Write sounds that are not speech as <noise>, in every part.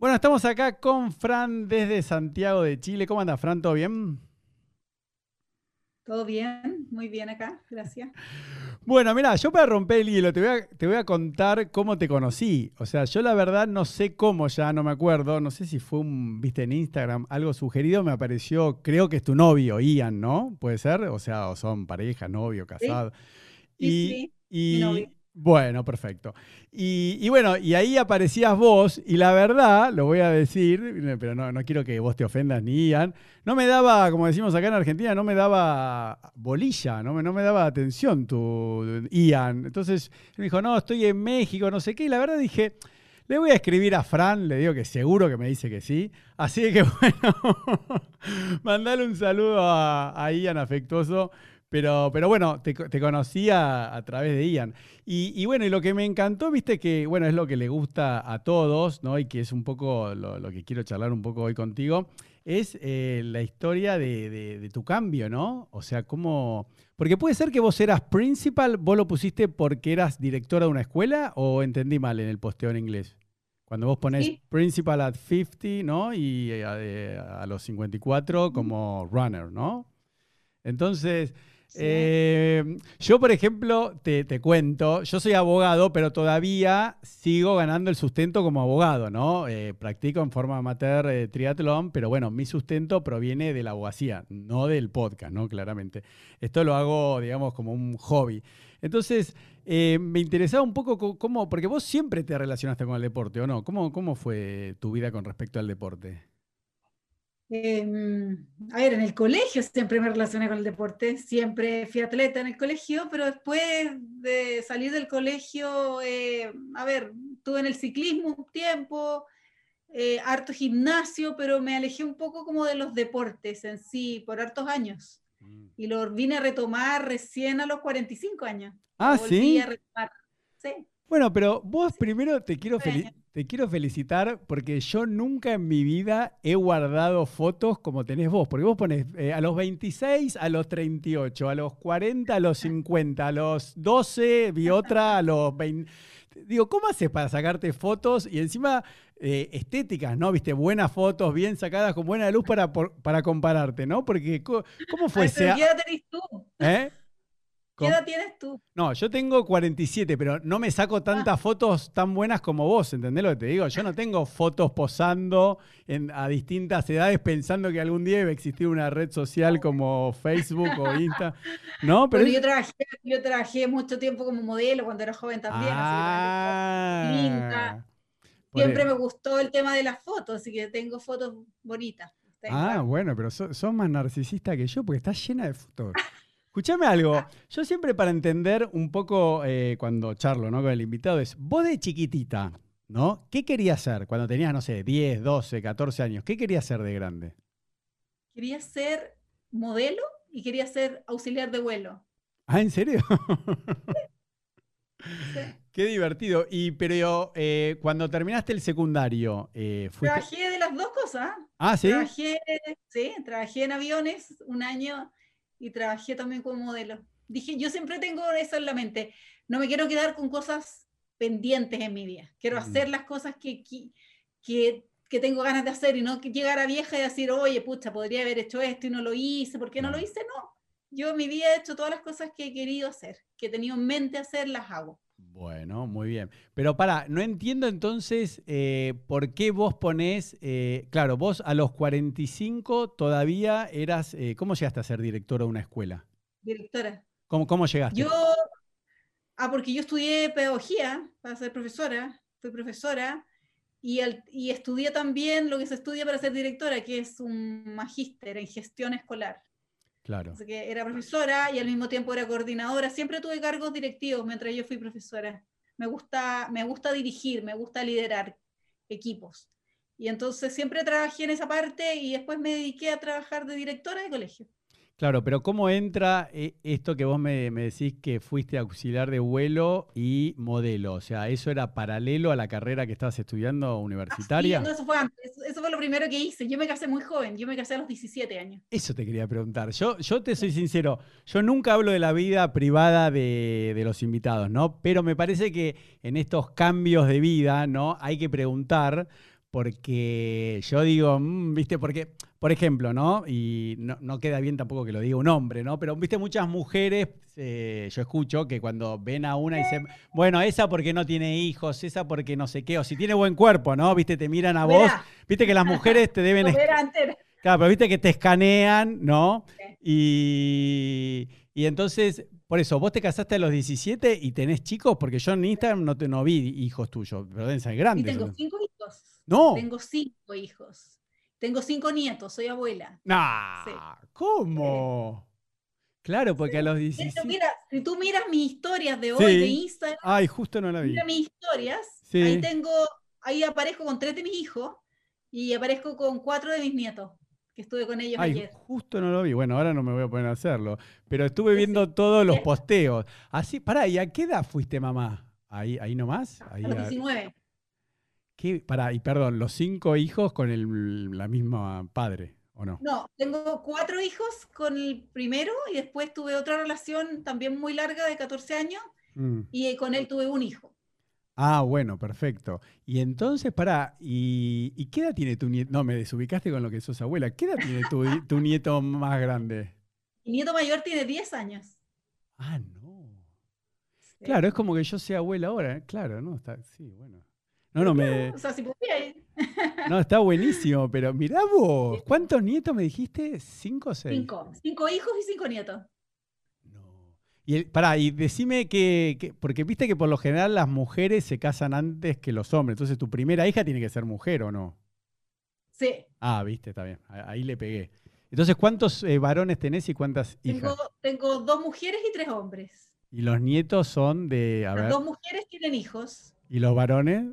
Bueno, estamos acá con Fran desde Santiago de Chile. ¿Cómo anda, Fran? ¿Todo bien? Todo bien, muy bien acá, gracias. Bueno, mira, yo para romper el hielo te voy, a, te voy a contar cómo te conocí. O sea, yo la verdad no sé cómo ya, no me acuerdo. No sé si fue un, viste, en Instagram algo sugerido, me apareció, creo que es tu novio, Ian, ¿no? ¿Puede ser? O sea, o son pareja, novio, casado. Sí, sí, mi novio. Bueno, perfecto. Y, bueno, y ahí aparecías vos, y la verdad, lo voy a decir, pero no, no, quiero que vos te ofendas ni Ian, no me daba, como decimos acá en Argentina, no me daba bolilla, no me, no me daba atención tu Ian. Entonces me dijo, no, estoy en México, no sé qué, y la verdad dije, le voy a escribir a Fran, le digo que seguro que me dice que sí. Así que <laughs> bueno, mandale un saludo a, a Ian afectuoso pero, pero bueno, te, te conocí a, través de Ian. Y, bueno, y lo que me encantó, viste que, bueno, es lo que le gusta a todos, ¿no? Y que es un poco lo, que quiero charlar un poco hoy contigo, es eh, la historia de, tu cambio, ¿no? O sea, cómo... Porque puede ser que vos eras principal, vos lo pusiste porque eras directora de una escuela o entendí mal en el posteo en inglés. Cuando vos ponés principal at 50, ¿no? Y a, eh, a los 54 como runner, ¿no? Entonces, eh, yo, por ejemplo, te, cuento, yo soy abogado, pero todavía sigo ganando el sustento como abogado, ¿no? Eh, practico en forma amateur eh, triatlón, pero bueno, mi sustento proviene de la abogacía, no del podcast, ¿no? Claramente. Esto lo hago, digamos, como un hobby. Entonces, me interesaba un poco cómo, porque vos siempre te relacionaste con el deporte, ¿o no? ¿Cómo, cómo fue tu vida con respecto al deporte? Em, a ver, en el colegio siempre me relacioné con el deporte, siempre fui atleta en el colegio, pero después de salir del colegio, eh, a ver, estuve en el ciclismo un tiempo, eh, harto gimnasio, pero me alejé un poco como de los deportes en sí por hartos años. Mm. Y lo vine a retomar recién a los 45 años. Ah, sí. A retomar. Sí. Bueno, pero vos primero te quiero, te quiero felicitar porque yo nunca en mi vida he guardado fotos como tenés vos. Porque vos pones eh, a los 26, a los 38, a los 40, a los 50, a los 12, vi otra a los 20. Digo, ¿cómo haces para sacarte fotos y encima eh, estéticas, ¿no? Viste, buenas fotos, bien sacadas, con buena luz para, para compararte, ¿no? Porque, ¿cómo fue ese? ¿Qué tenés tú? ¿Eh? ¿Qué edad tienes tú? No, yo tengo 47, pero no me saco tantas ah. fotos tan buenas como vos, ¿entendés lo que te digo? Yo no tengo fotos posando a distintas edades pensando que algún día iba a existir una red social como Facebook o Insta. ¿No? Pero, yo, trabajé, yo trabajé mucho tiempo como modelo cuando era joven también. Ah, Siempre me gustó el tema de las fotos, así que tengo fotos bonitas. ah, bueno, pero sos, más narcisista que yo porque estás llena de fotos. <laughs> Escuchame algo. Yo siempre para entender un poco eh, cuando charlo ¿no? con el invitado es, vos de chiquitita, ¿no? ¿Qué querías ser cuando tenías, no sé, 10, 12, 14 años? ¿Qué querías ser de grande? Quería ser modelo y quería ser auxiliar de vuelo. Ah, ¿en serio? <laughs> Qué divertido. Y pero eh, cuando terminaste el secundario, eh, Trabajé de las dos cosas. Ah, sí. Trabajé, sí, trabajé en aviones un año y trabajé también como modelo. Dije, yo siempre tengo eso en la mente, no me quiero quedar con cosas pendientes en mi vida, quiero mm. hacer las cosas que, que, que, tengo ganas de hacer y no llegar a vieja y decir, oye, pucha, podría haber hecho esto y no lo hice, ¿por qué no lo mm. hice? No, yo en mi vida he hecho todas las cosas que he querido hacer, que he tenido en mente hacer, las hago. Bueno, muy bien. Pero para, no entiendo entonces eh, por qué vos ponés, eh, claro, vos a los 45 todavía eras, eh, ¿cómo llegaste a ser directora de una escuela? Directora. ¿Cómo, cómo llegaste? Yo, ah, porque yo estudié pedagogía para ser profesora, fui profesora, y, y estudié también lo que se estudia para ser directora, que es un magíster en gestión escolar. Claro. que era profesora y al mismo tiempo era coordinadora. Siempre tuve cargos directivos mientras yo fui profesora. Me gusta, me gusta dirigir, me gusta liderar equipos. Y entonces siempre trabajé en esa parte y después me dediqué a trabajar de directora de colegio. Claro, pero ¿cómo entra eh, esto que vos me, decís que fuiste auxiliar de vuelo y modelo? O sea, ¿eso era paralelo a la carrera que estabas estudiando universitaria? Ah, no, eso fue antes. Eso fue lo primero que hice. Yo me casé muy joven. Yo me casé a los 17 años. Eso te quería preguntar. Yo, yo te soy sincero. Yo nunca hablo de la vida privada de, de los invitados, ¿no? Pero me parece que en estos cambios de vida, ¿no? Hay que preguntar porque yo digo, mm, viste, porque, por ejemplo, ¿no? Y no, no queda bien tampoco que lo diga un hombre, ¿no? Pero, viste, muchas mujeres, eh, yo escucho que cuando ven a una y dicen, bueno, esa porque no tiene hijos, esa porque no sé qué, o si tiene buen cuerpo, ¿no? Viste, te miran a vos, viste que las mujeres te deben... Claro, pero viste que te escanean, ¿no? Y, y entonces, por eso, vos te casaste a los 17 y tenés chicos, porque yo en Instagram no, te, no vi hijos tuyos, pero deben ser Y grandes. tengo ¿no? cinco hijos. No. Tengo cinco hijos. Tengo cinco nietos, soy abuela. Nah, Sí. ¿cómo? Claro, porque a los De 17... hecho, mira, si tú miras mis historias de hoy Sí. de Instagram, Ay, justo no la vi. mira mis historias, Sí. ahí tengo, ahí aparezco con tres de mis hijos y aparezco con cuatro de mis nietos, que estuve con ellos Ay, ayer. justo no lo vi. Bueno, ahora no me voy a poner a hacerlo. Pero estuve Sí, viendo todos los Bien. posteos. Así, pará, ¿y a qué edad fuiste mamá? Ahí, ahí nomás. Ahí A los a- 19. ¿Qué? Pará, y perdón, los cinco hijos con el, la misma padre, ¿o no? No, tengo cuatro hijos con el primero y después tuve otra relación también muy larga de 14 años Mm. y con él tuve un hijo. Ah, bueno, perfecto. Y entonces, pará, ¿y, y qué edad tiene tu nieto? No, me desubicaste con lo que sos abuela. ¿Qué edad tiene tu, <laughs> tu nieto más grande? Mi nieto mayor tiene 10 años. Ah, no. Sí. Claro, es como que yo sea abuela ahora. ¿eh? Claro, ¿no? Está, sí, bueno. No, no, me, O sea, si podía, no, está buenísimo, pero mirá vos, ¿cuántos nietos me dijiste? ¿Cinco o seis? cinco. Cinco hijos y cinco nietos. No. Y el- pará, y decime que, que- porque viste que por lo general las mujeres se casan antes que los hombres, entonces tu primera hija tiene que ser mujer o no. Sí. Ah, viste, está bien, ahí le pegué. Entonces, ¿cuántos eh, varones tenés y cuántas hijas? Tengo, tengo dos mujeres y tres hombres. Y los nietos son de, a Las ver, dos mujeres tienen hijos ¿y los varones?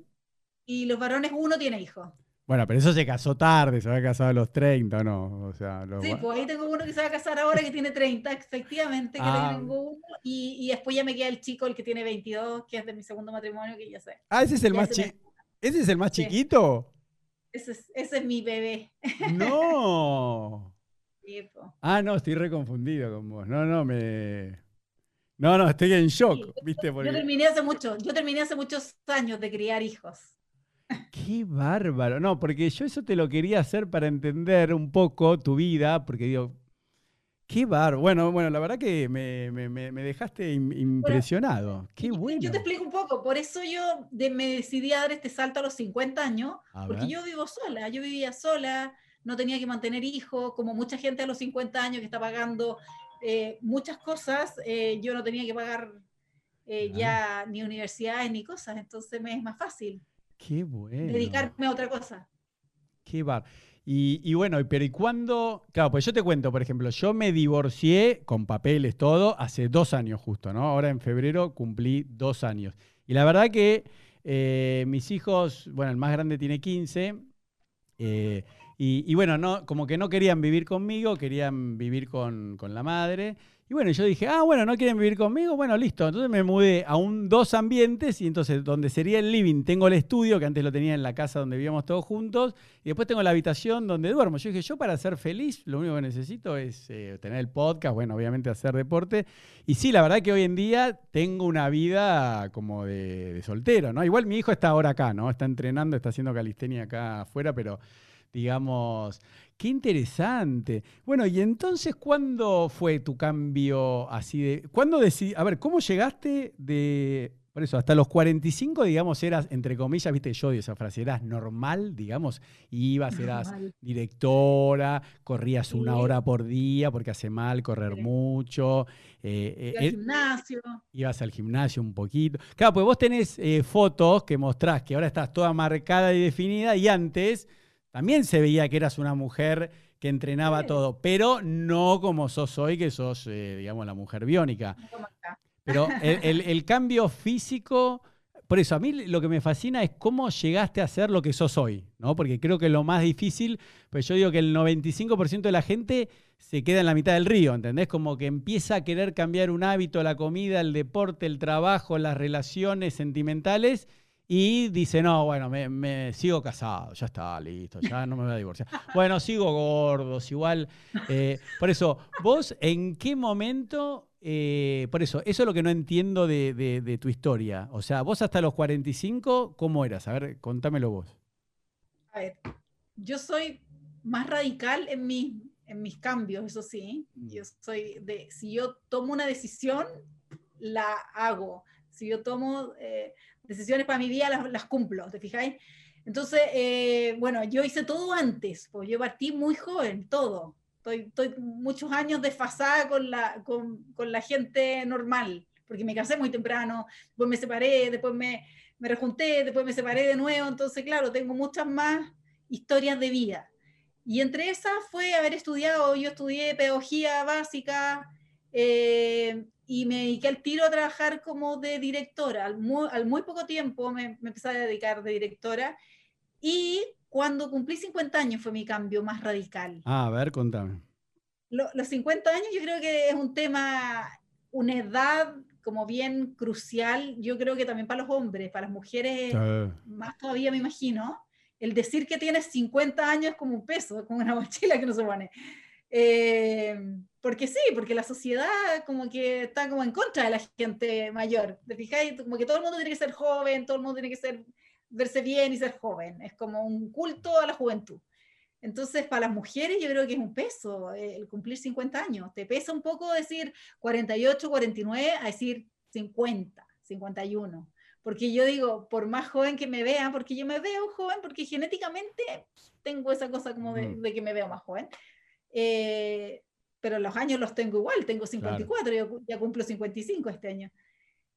Y los varones uno tiene hijos. Bueno, pero eso se casó tarde, se había casado a los 30, ¿o no? O sea, los Sí, pues ahí tengo uno que se va a casar ahora que tiene 30, efectivamente, que Ah. tengo uno. Y, y después ya me queda el chico, el que tiene 22, que es de mi segundo matrimonio, que ya sé. Ah, ese es el Ya más se me- chi- ¿Ese es el más Sí. chiquito? Ese es, ese es mi bebé. No. <laughs> Sí, po. Ah, no, estoy reconfundido con vos. No, no, me. No, no, estoy en shock, Sí, ¿viste? Yo terminé hace mucho, yo terminé hace muchos años de criar hijos. Qué bárbaro. No, porque yo eso te lo quería hacer para entender un poco tu vida, porque digo, qué bárbaro. Bueno, bueno, la verdad que me, me- me- dejaste im- impresionado. Qué Yo- bueno. Yo te explico un poco, por eso yo de- me decidí a dar este salto a los 50 años, A porque ver. yo vivo sola, yo vivía sola, no tenía que mantener hijos, como mucha gente a los 50 años que está pagando eh, muchas cosas, eh, yo no tenía que pagar eh, Claro. ya ni universidades ni cosas, entonces me es más fácil Qué bueno. dedicarme a otra cosa. Qué bar. Y, y bueno, pero ¿y cuándo? Claro, pues yo te cuento, por ejemplo, yo me divorcié con papeles, todo, hace dos años justo, ¿no? Ahora en febrero cumplí dos años. Y la verdad que eh, mis hijos, bueno, el más grande tiene 15, eh, y, y bueno, no, como que no querían vivir conmigo, querían vivir con, con la madre. Y bueno, yo dije, ah, bueno, no quieren vivir conmigo, bueno, listo. Entonces me mudé a un dos ambientes y entonces donde sería el living tengo el estudio, que antes lo tenía en la casa donde vivíamos todos juntos, y después tengo la habitación donde duermo. Yo dije, yo para ser feliz lo único que necesito es eh, tener el podcast, bueno, obviamente hacer deporte. Y sí, la verdad que hoy en día tengo una vida como de, de soltero, ¿no? Igual mi hijo está ahora acá, ¿no? Está entrenando, está haciendo calistenia acá afuera, pero digamos, qué interesante. Bueno, y entonces, ¿cuándo fue tu cambio así de... ¿Cuándo decidí... A ver, ¿cómo llegaste de... Por eso, hasta los 45, digamos, eras, entre comillas, viste, yo odio esa frase, eras normal, digamos, ibas, eras Normal. directora, corrías una hora por día porque hace mal correr Sí. mucho, eh, eh, al gimnasio. ibas al gimnasio un poquito. Claro, pues vos tenés eh, fotos que mostrás que ahora estás toda marcada y definida y antes también se veía que eras una mujer que entrenaba Sí. todo, pero no como sos hoy, que sos, eh, digamos, la mujer biónica. Pero <laughs> el, el- el cambio físico, por eso a mí lo que me fascina es cómo llegaste a ser lo que sos hoy, ¿no? Porque creo que lo más difícil, pues yo digo que el 95% de la gente se queda en la mitad del río, ¿entendés? Como que empieza a querer cambiar un hábito, la comida, el deporte, el trabajo, las relaciones sentimentales. Y dice, no, bueno, me, me sigo casado, ya está, listo, ya no me voy a divorciar. <laughs> Bueno, sigo gordos, igual. eh, por eso, vos, ¿en qué momento eh, por eso, eso es lo que no entiendo de, de- de tu historia. O sea, vos hasta los 45, ¿cómo eras? A ver, contámelo vos. A ver, yo soy más radical en, mi, en mis cambios, eso sí. Mm. Yo soy de, si yo tomo una decisión, la hago. Si yo tomo eh, decisiones para mi vida, las, las cumplo, ¿te fijáis? Entonces, eh, bueno, yo hice todo antes, pues yo partí muy joven, todo. Estoy, estoy muchos años desfasada con la, con, con la gente normal, porque me casé muy temprano, después me separé, después me, me rejunté, después me separé de nuevo, entonces, claro, tengo muchas más historias de vida. Y entre esas fue haber estudiado, yo estudié pedagogía básica eh, y me dediqué al tiro a trabajar como de directora. Al muy, al muy poco tiempo me, me, empecé a dedicar de directora y cuando cumplí 50 años fue mi cambio más radical. Ah, a ver, contame. Lo, los 50 años yo creo que es un tema, una edad como bien crucial, yo creo que también para los hombres, para las mujeres, uh. más todavía me imagino el decir que tienes 50 años es como un peso, como una mochila que no se pone. Eh, porque sí, porque la sociedad como que está como en contra de la gente mayor. ¿Te fijáis? Como que todo el mundo tiene que ser joven, todo el mundo tiene que ser, verse bien y ser joven. Es como un culto a la juventud. Entonces, para las mujeres yo creo que es un peso el cumplir 50 años. Te pesa un poco decir 48, 49 a decir 50, 51 porque yo digo, por más joven que me vean, porque yo me veo joven, porque genéticamente tengo esa cosa como de, de que me veo más joven, eh, pero los años los tengo igual, tengo 54, claro. yo ya cumplo 55 este año.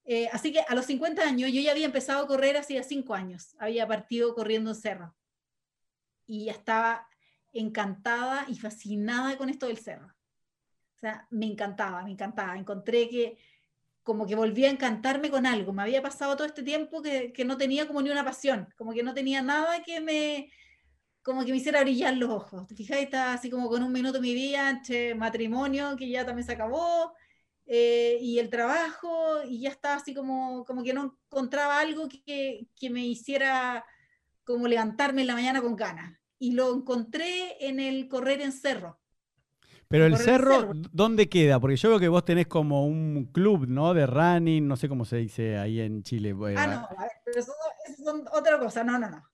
Eh, así que a los 50 años yo ya había empezado a correr hacía 5 años, había partido corriendo en cerro y ya estaba encantada y fascinada con esto del cerro. O sea, me encantaba, me encantaba. Encontré que como que volví a encantarme con algo. Me había pasado todo este tiempo que, que, no tenía como ni una pasión, como que no tenía nada que me, como que me hiciera brillar los ojos. ¿Te fijas? Estaba así como con un minuto de mi vida entre matrimonio, que ya también se acabó, eh, y el trabajo, y ya estaba así como, como que no encontraba algo que, que me hiciera como levantarme en la mañana con ganas. Y lo encontré en el correr en cerro. Pero el cerro, el cerro, ¿dónde queda? Porque yo veo que vos tenés como un club, ¿no? De running, no sé cómo se dice ahí en Chile. Ah, no, a ver, pero eso, eso son otra cosa, no, no, no.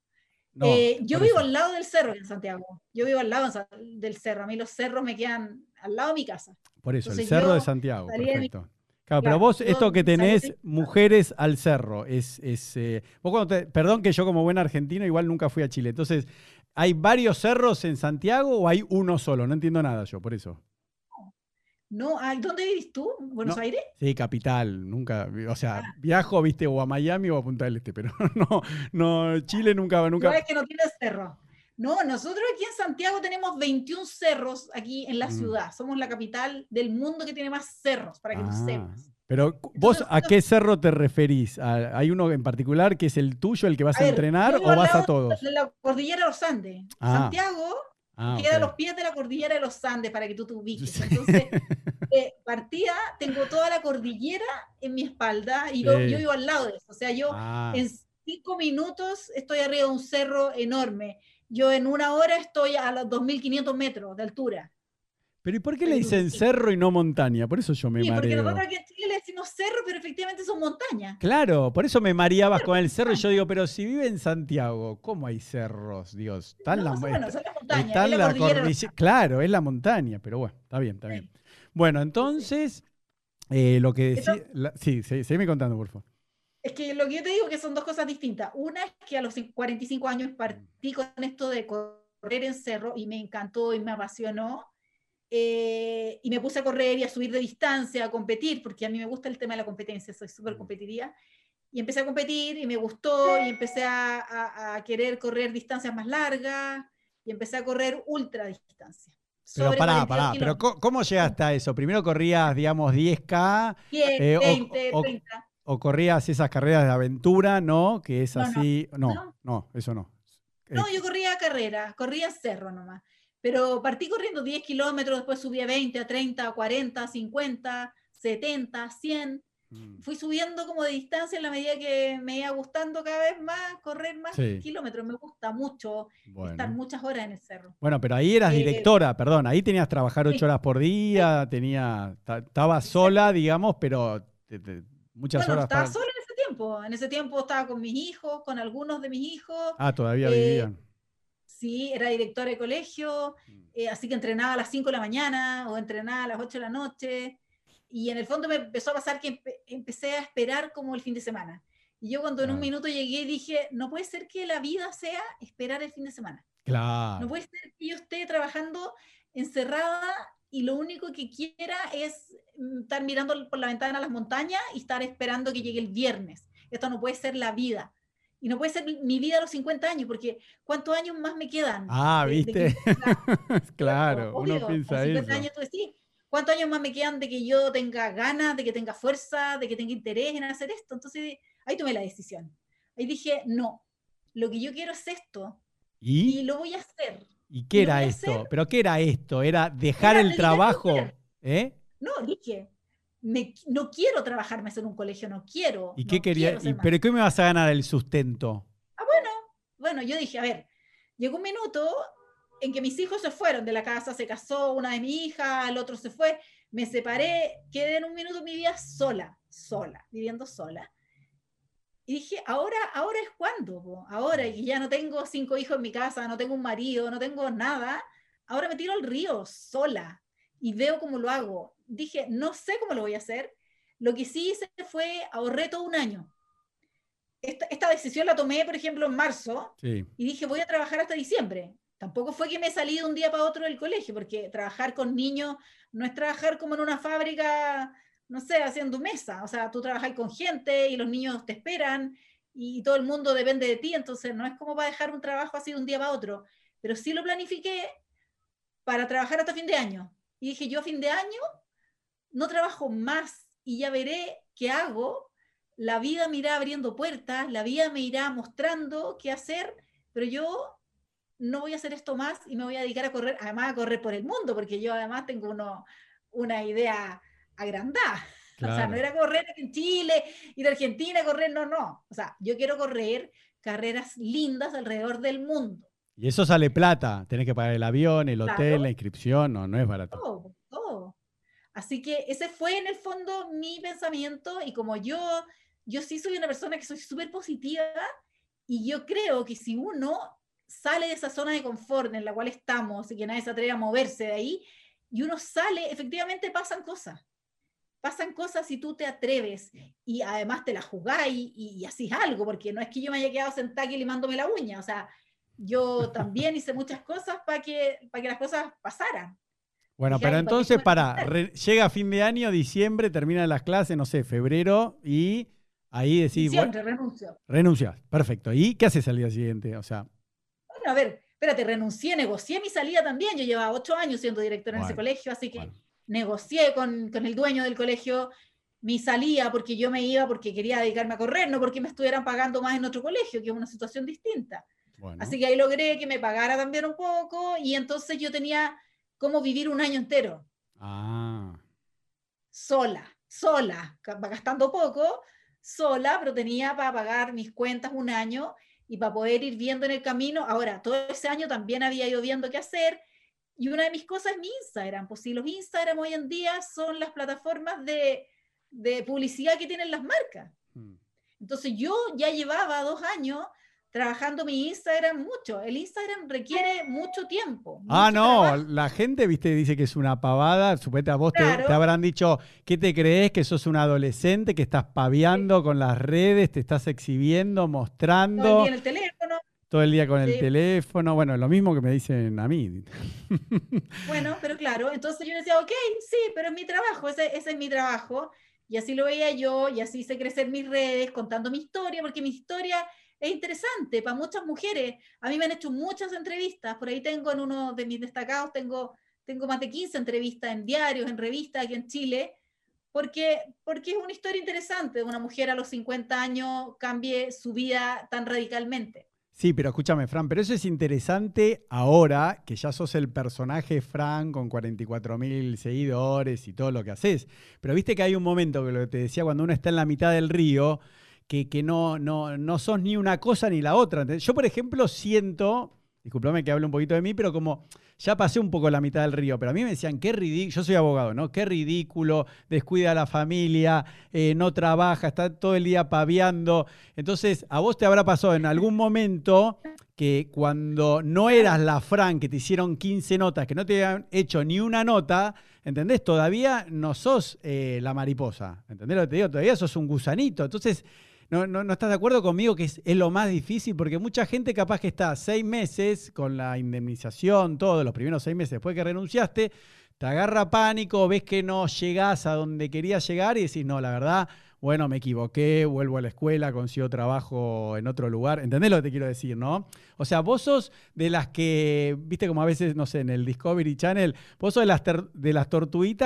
No eh, yo vivo al lado del cerro en Santiago. Yo vivo al lado del cerro. A mí los cerros me quedan al lado de mi casa. Por eso, Entonces, el cerro de Santiago, perfecto. Mi... Claro, claro, pero vos, esto que tenés, mujeres al cerro, es, es eh, vos cuando te, perdón que yo como buen argentino igual nunca fui a Chile, entonces, ¿hay varios cerros en Santiago o hay uno solo? No entiendo nada yo, por eso. No, ¿dónde vivís tú? ¿Buenos no, Aires? Sí, capital, nunca, o sea, ah. viajo, viste, o a Miami o a Punta del Este, pero <laughs> no, no, Chile nunca, nunca. No es que no tienes cerro. No, nosotros aquí en Santiago tenemos 21 cerros aquí en la mm. ciudad. Somos la capital del mundo que tiene más cerros, para que ah. tú sepas. Pero vos, ¿a qué cerro te referís? ¿Hay uno en particular que es el tuyo, el que vas a, a ver, entrenar, o vas a todos? La cordillera de los Andes. Ah. Santiago Ah, queda okay. a los pies de la cordillera de los Andes para que tú te ubiques. Entonces, <laughs> eh, partida, tengo toda la cordillera en mi espalda y yo, sí. yo vivo al lado de eso. O sea, yo ah. en cinco minutos estoy arriba de un cerro enorme. Yo en una hora estoy a los 2.500 metros de altura. Pero ¿y por qué le dicen cerro y no montaña? Por eso yo me sí, mareo. porque nosotros aquí en Chile le decimos cerro, pero efectivamente son montañas. Claro, por eso me mareabas con el cerro y yo digo, pero si vive en Santiago, ¿cómo hay cerros? Dios, están no, la, bueno, son las montañas. Está es la la cordillera. cordillera. Claro, es la montaña, pero bueno, está bien, está bien. Bueno, entonces, eh, lo que decía... Sí, sí, seguime contando, por favor. Es que lo que yo te digo que son dos cosas distintas. Una es que a los 45 años partí con esto de correr en cerro y me encantó y me apasionó eh, y me puse a correr y a subir de distancia, a competir, porque a mí me gusta el tema de la competencia, soy súper competitiva. Y empecé a competir y me gustó y empecé a, a, a, querer correr distancias más largas y empecé a correr ultra distancia. Pero pará, pará, pero ¿cómo llegaste a eso? Primero corrías, digamos, 10K. 10, eh, 20, o, 30. O, o, corrías esas carreras de aventura, ¿no? Que es no, así. No, no, no, eso no. No, yo corría carrera, corría cerro nomás. Pero partí corriendo 10 kilómetros, después subí a 20, a 30, a 40, 50, 70, 100. Mm. Fui subiendo como de distancia en la medida que me iba gustando cada vez más correr más sí. kilómetros. Me gusta mucho bueno. estar muchas horas en el cerro. Bueno, pero ahí eras eh, directora, perdón, ahí tenías que trabajar 8 sí. horas por día, tenía, estabas sola, digamos, pero te, te, muchas bueno, horas. Estaba para... sola en ese tiempo. En ese tiempo estaba con mis hijos, con algunos de mis hijos. Ah, todavía eh, vivían Sí, era directora de colegio, Mm. eh, así que entrenaba a las 5 de la mañana o entrenaba a las 8 de la noche. Y en el fondo me empezó a pasar que empe- empecé a esperar como el fin de semana. Y yo cuando en un minuto llegué dije, no puede ser que la vida sea esperar el fin de semana. No Claro. puede ser que yo esté trabajando encerrada y lo único que quiera es mm, estar mirando por la ventana a las montañas y estar esperando que llegue el viernes. Esto no puede ser la vida. Y no puede ser mi- mi vida a los 50 años, porque ¿cuántos años más me quedan? Ah, de- de que ¿viste? <laughs> claro, Obvio, uno piensa a 50 eso. años tú decís, ¿cuántos años más me quedan de que yo tenga ganas, de que tenga fuerza, de que tenga interés en hacer esto? Entonces ahí tomé la decisión. Ahí dije, no, lo que yo quiero es esto y ¿Y? lo voy a hacer. ¿Y qué lo era esto? ¿Pero qué era esto? ¿Era dejar Era el trabajo? ¿Eh? No, dije, me- no quiero trabajar más en un colegio, no quiero. ¿Y qué no quería? y-. ¿Pero qué me vas a ganar el sustento? Ah, bueno, bueno, yo dije, a ver, llegó un minuto en que mis hijos se fueron de la casa, se casó una de mis hijas, el otro se fue, me separé, quedé en un minuto mi vida sola, sola, viviendo sola. Y dije, ahora, ahora es cuando, po? ahora que ya no tengo cinco hijos en mi casa, no tengo un marido, no tengo nada, ahora me tiro al río sola y veo cómo lo hago. Dije, no sé cómo lo voy a hacer. Lo que sí hice fue ahorré todo un año. Esta, esta decisión la tomé, por ejemplo, en marzo Sí. y dije, voy a trabajar hasta diciembre. Tampoco fue que me salí de un día para otro del colegio, porque trabajar con niños no es trabajar como en una fábrica, no sé, haciendo mesa. O sea, tú trabajas con gente y los niños te esperan y todo el mundo depende de ti, entonces no es como para dejar un trabajo así de un día para otro. Pero sí lo planifiqué para trabajar hasta fin de año. Y dije, yo a fin de año no trabajo más y ya veré qué hago. La vida me irá abriendo puertas, la vida me irá mostrando qué hacer, pero yo no voy a hacer esto más y me voy a dedicar a correr, además a correr por el mundo, porque yo además tengo uno, una idea agrandada. <laughs> O sea, Claro. no era correr en Chile y de Argentina correr, no, no. O sea, yo quiero correr carreras lindas alrededor del mundo. Y eso sale plata. Tenés que pagar el avión, el hotel, Claro. la inscripción. No, no es barato. Así que ese fue en el fondo mi pensamiento y como yo, yo sí soy una persona que soy súper positiva y yo creo que si uno sale de esa zona de confort en la cual estamos y que nadie se atreve a moverse de ahí y uno sale, efectivamente pasan cosas. Pasan cosas si tú te atreves y además te la jugáis y, y así algo, porque no es que yo me haya quedado sentada aquí limándome la uña, o sea, yo también hice muchas cosas para que, para que las cosas pasaran. Bueno, pero "Ay, ¿para qué entonces, para, hacer?". llega fin de año, diciembre, terminan las clases, no sé, febrero, y ahí decís, bueno, Siempre renuncio. renuncias. Perfecto. ¿Y qué haces al día siguiente? O sea, Bueno, a ver, espérate, renuncié, negocié mi salida también. Yo llevaba ocho años siendo directora en ese Bueno, colegio, así que bueno. negocié con, con el dueño del colegio mi salida porque yo me iba porque quería dedicarme a correr, no porque me estuvieran pagando más en otro colegio, que es una situación distinta. bueno. Así que ahí logré que me pagara también un poco y entonces yo tenía cómo vivir un año entero. Ah, sola, sola, gastando poco, sola, pero tenía para pagar mis cuentas un año y para poder ir viendo en el camino. Ahora, todo ese año también había ido viendo qué hacer. Y una de mis cosas es mi Instagram. Pues si los Instagram hoy en día son las plataformas de, de publicidad que tienen las marcas. mm. Entonces yo ya llevaba dos años trabajando mi Instagram mucho. El Instagram requiere mucho tiempo. Ah, mucho no, trabajo. la gente, viste, dice que es una pavada. Suponete a vos te- te, Claro. habrán dicho, ¿qué te crees? Que sos un adolescente, que estás paviando con las redes, te estás exhibiendo, Todo el mostrando, día en el teléfono. todo el día con el teléfono. Bueno, lo mismo que me dicen a mí. Bueno, pero claro, entonces yo decía, ok, sí, pero es mi trabajo, ese, ese es mi trabajo. Y así lo veía yo, y así hice crecer mis redes, contando mi historia, porque mi historia es interesante para muchas mujeres. A mí me han hecho muchas entrevistas, por ahí tengo en uno de mis destacados, tengo, tengo más de 15 entrevistas en diarios, en revistas aquí en Chile, porque, porque es una historia interesante de una mujer a los 50 años cambie su vida tan radicalmente. Sí, pero escúchame, Fran, pero eso es interesante ahora que ya sos el personaje Fran con 44 mil seguidores y todo lo que haces. Pero viste que hay un momento que lo que te decía cuando uno está en la mitad del río, que, que no, no, no sos ni una cosa ni la otra. Yo, por ejemplo, siento, discúlpame que hable un poquito de mí, pero como ya pasé un poco la mitad del río, pero a mí me decían, qué ridículo, yo soy abogado, ¿no? Qué ridículo, descuida a la familia, eh, no trabaja, está todo el día paviando. Entonces, a vos te habrá pasado en algún momento que cuando no eras la Fran, que te hicieron 15 notas, que no te habían hecho ni una nota, ¿entendés? Todavía no sos eh, la mariposa, ¿entendés lo que te digo? Todavía sos un gusanito. Entonces, no, no, estás de acuerdo conmigo que es, lo más difícil? Porque mucha gente capaz que está seis meses con la indemnización, todos los primeros seis meses después que renunciaste, te agarra pánico, ves que no llegás a donde querías llegar y decís, no, la verdad, bueno, me equivoqué, vuelvo a la escuela, consigo trabajo en otro lugar. ¿Entendés lo que te quiero decir, no? O sea, vos sos de las que, viste como a veces, no sé, en el Discovery Channel, vos sos de las, de las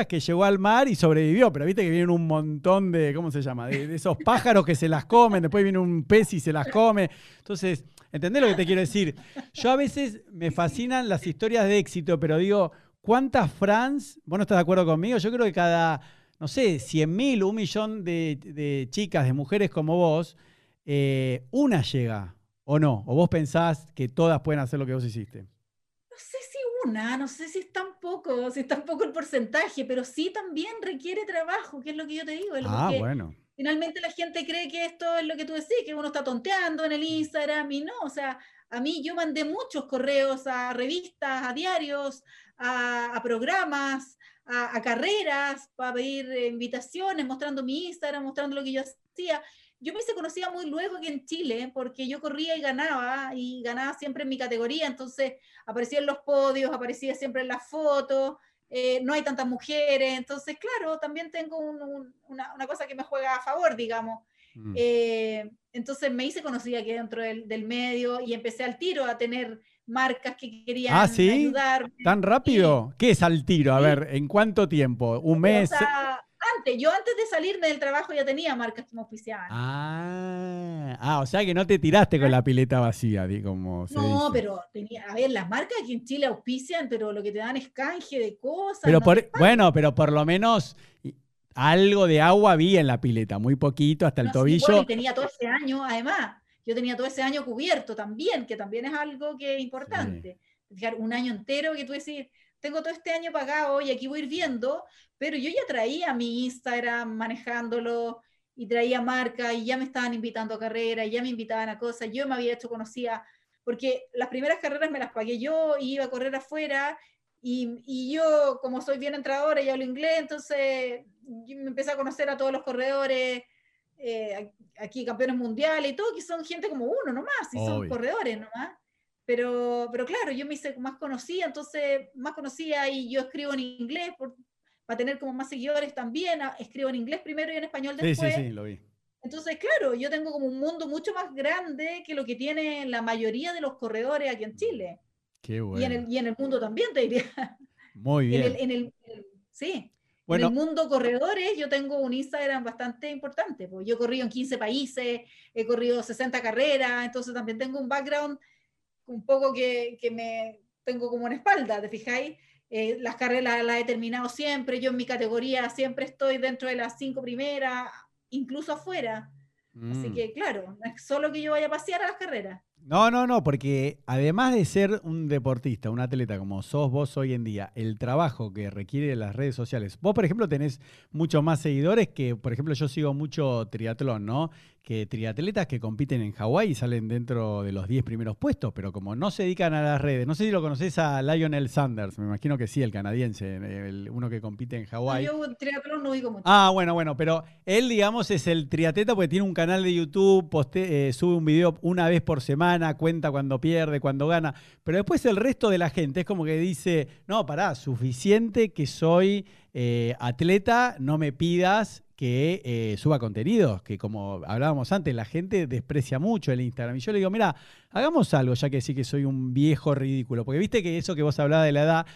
que llegó al mar y sobrevivió, pero viste que vienen un montón de, ¿cómo se llama? De, esos pájaros que se las comen, después viene un pez y se las come. Entonces, ¿entendés lo que te quiero decir? Yo a veces me fascinan las historias de éxito, pero digo, ¿cuántas Franz, vos no estás de acuerdo conmigo? Yo creo que cada no sé, 100 mil, un millón de, chicas, de mujeres como vos, eh, una llega o no? ¿O vos pensás que todas pueden hacer lo que vos hiciste? No sé si una, no sé si es tan poco, si es tan poco el porcentaje, pero sí también requiere trabajo, que es lo que yo te digo. Ah, bueno. Finalmente la gente cree que esto es lo que tú decís, que uno está tonteando en el Instagram y no, o sea, a mí yo mandé muchos correos a revistas, a diarios, a programas, a, carreras para pedir invitaciones, mostrando mi Instagram, mostrando lo que yo hacía. Yo me hice conocida muy luego aquí en Chile, porque yo corría y ganaba, y ganaba siempre en mi categoría, entonces aparecía en los podios, aparecía siempre en las fotos, eh, no hay tantas mujeres, entonces claro, también tengo una, una, cosa que me juega a favor, digamos. Mm. Eh, entonces me hice conocida aquí dentro del, del, medio y empecé al tiro a tener marcas que querían ¿Ah, sí? ¿Tan rápido? ¿Qué es al tiro? A ver, ¿en cuánto tiempo? ¿Un mes? antes, yo antes de salirme del trabajo ya tenía marcas que me auspiciaban. Ah, ah o sea que no te tiraste con la pileta vacía, como No, pero tenía, a ver, las marcas aquí en Chile auspician, pero lo que te dan es canje de cosas. Pero bueno, pero por lo menos algo de agua había en la pileta, muy poquito, hasta el tobillo. y tenía todo ese año, además yo tenía todo ese año cubierto también, que también es algo que es importante. Fijar, un año entero que tú decís, tengo todo este año pagado y aquí voy a ir viendo, pero yo ya traía mi Instagram manejándolo y traía marca y ya me estaban invitando a carreras, y ya me invitaban a cosas, yo me había hecho conocida, porque las primeras carreras me las pagué yo, iba a correr afuera y, y, yo, como soy bien entradora y hablo inglés, entonces me empecé a conocer a todos los corredores eh, aquí campeones mundiales y todo, que son gente como uno nomás, y son corredores nomás. Pero, pero claro, yo me hice más conocida, entonces más conocida y yo escribo en inglés por, para tener como más seguidores también. Escribo en inglés primero y en español después. Sí, sí, sí, lo vi. Entonces, claro, yo tengo como un mundo mucho más grande que lo que tiene la mayoría de los corredores aquí en Chile. Qué bueno. Y en el, y en el mundo también, te diría. Muy <laughs> bien. En el, en el, sí. En el mundo corredores, yo tengo un Instagram bastante importante. Pues yo he corrido en 15 países, he corrido 60 carreras, entonces también tengo un background un poco que, que me tengo como en espalda, ¿te fijáis? Eh, las carreras las he terminado siempre, yo en mi categoría siempre estoy dentro de las cinco primeras, incluso afuera. Así mm. que claro, no es solo que yo vaya a pasear a las carreras. No, no, no, porque además de ser un deportista, un atleta como sos vos hoy en día, el trabajo que requiere las redes sociales, vos por ejemplo tenés muchos más seguidores que, por ejemplo, yo sigo mucho triatlón, ¿no? Que triatletas que compiten en Hawái y salen dentro de los 10 primeros puestos, pero como no se dedican a las redes, no sé si lo conoces a Lionel Sanders, me imagino que sí, el canadiense, el, uno que compite en Hawái. yo triatlón no digo mucho. Ah, bueno, bueno, pero él, digamos, es el triatleta porque tiene un canal de YouTube, eh, sube un video una vez por semana cuenta cuando pierde, cuando gana, pero después el resto de la gente es como que dice, no, pará, suficiente que soy eh, atleta, no me pidas que eh, suba contenidos, que como hablábamos antes, la gente desprecia mucho el Instagram. Y yo le digo, mira, hagamos algo, ya que sí que soy un viejo ridículo, porque viste que eso que vos hablabas de la edad,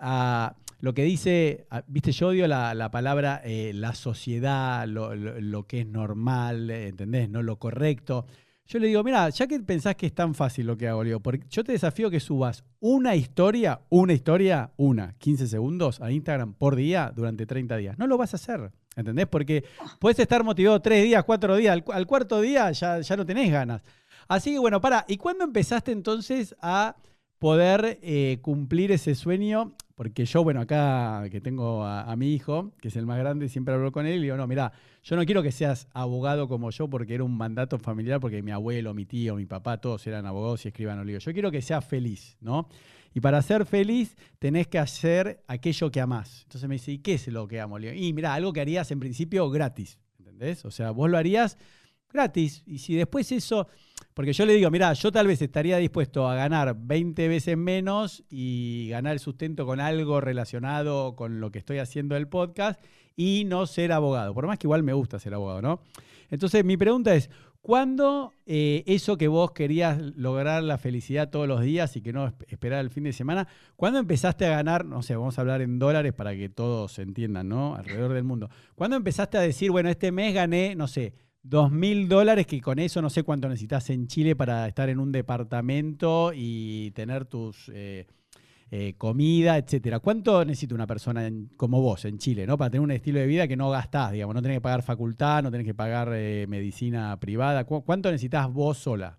ah, lo que dice, ah, viste, yo odio la, palabra eh, la sociedad, lo, lo, que es normal, ¿entendés? No lo correcto. Yo le digo, mira, ya que pensás que es tan fácil lo que hago, digo, porque yo te desafío que subas una historia, una historia, una, 15 segundos a Instagram por día durante 30 días. No lo vas a hacer, ¿entendés? Porque puedes estar motivado tres días, cuatro días, al, cuarto día ya, ya no tenés ganas. Así que bueno, para, ¿y cuándo empezaste entonces a poder eh, cumplir ese sueño, porque yo, bueno, acá que tengo a, mi hijo, que es el más grande, siempre hablo con él y digo, no, mira, yo no quiero que seas abogado como yo porque era un mandato familiar, porque mi abuelo, mi tío, mi papá, todos eran abogados y escriban digo, Yo quiero que seas feliz, ¿no? Y para ser feliz tenés que hacer aquello que amás. Entonces me dice, ¿y qué es lo que amo? y mira, algo que harías en principio gratis, ¿entendés? O sea, vos lo harías gratis. Y si después eso, porque yo le digo, mira, yo tal vez estaría dispuesto a ganar 20 veces menos y ganar el sustento con algo relacionado con lo que estoy haciendo el podcast y no ser abogado. Por más que igual me gusta ser abogado, ¿no? Entonces mi pregunta es, ¿cuándo eh, eso que vos querías lograr la felicidad todos los días y que no esperar el fin de semana, ¿cuándo empezaste a ganar, no sé, vamos a hablar en dólares para que todos entiendan, ¿no? Alrededor del mundo. ¿Cuándo empezaste a decir, bueno, este mes gané, no sé, dos mil dólares, que con eso no sé cuánto necesitas en Chile para estar en un departamento y tener tus eh, eh, comida, etcétera. ¿Cuánto necesita una persona como vos en Chile, ¿no? Para tener un estilo de vida que no gastás, digamos, no tenés que pagar facultad, no tenés que pagar eh, medicina privada. ¿Cuánto necesitas vos sola?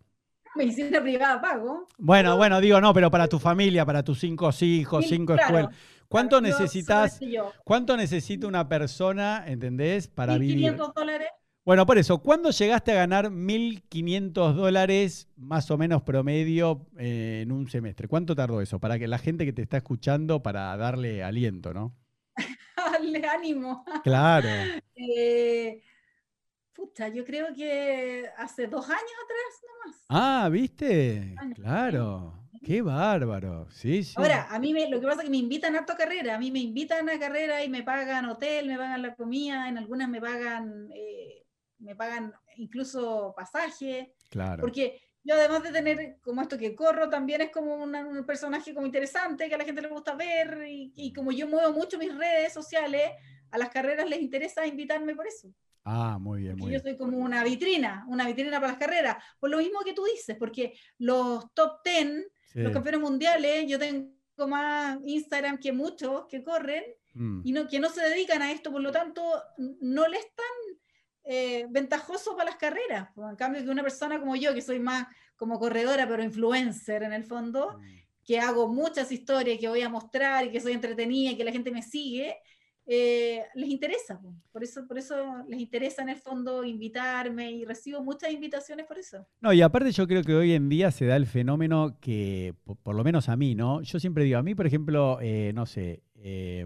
Medicina privada pago. Bueno, bueno, digo, no, pero para tu familia, para tus cinco hijos, cinco escuelas. ¿Cuánto necesitas? ¿Cuánto necesita una persona, entendés, para vivir? 500 dólares. Bueno, por eso, ¿cuándo llegaste a ganar 1.500 dólares más o menos promedio eh, en un semestre? ¿Cuánto tardó eso? Para que la gente que te está escuchando, para darle aliento, ¿no? <laughs> darle ánimo. Claro. eh, pucha, yo creo que hace dos años atrás nomás. Ah, ¿viste? Claro. Qué bárbaro. Sí, sí. Ahora, a mí me, lo que pasa es que me invitan a harto carrera. A mí me invitan a carrera y me pagan hotel, me pagan la comida, en algunas me pagan... Eh, me pagan incluso pasaje. Claro. Porque yo además de tener como esto que corro, también es como un personaje como interesante que a la gente le gusta ver y, como yo muevo mucho mis redes sociales, a las carreras les interesa invitarme por eso. Ah, muy bien, muy yo soy como una vitrina, una vitrina para las carreras. Por lo mismo que tú dices, porque los top 10, los campeones mundiales, yo tengo más Instagram que muchos que corren mm. y no, que no se dedican a esto, por lo tanto, no le están eh, ventajoso para las carreras. En cambio, que una persona como yo, que soy más como corredora, pero influencer en el fondo, mm. que hago muchas historias que voy a mostrar y que soy entretenida y que la gente me sigue, eh, les interesa. Por eso, por eso les interesa en el fondo invitarme y recibo muchas invitaciones por eso. No, y aparte yo creo que hoy en día se da el fenómeno que, por, lo menos a mí, ¿no? Yo siempre digo, a mí, por ejemplo, eh, no sé,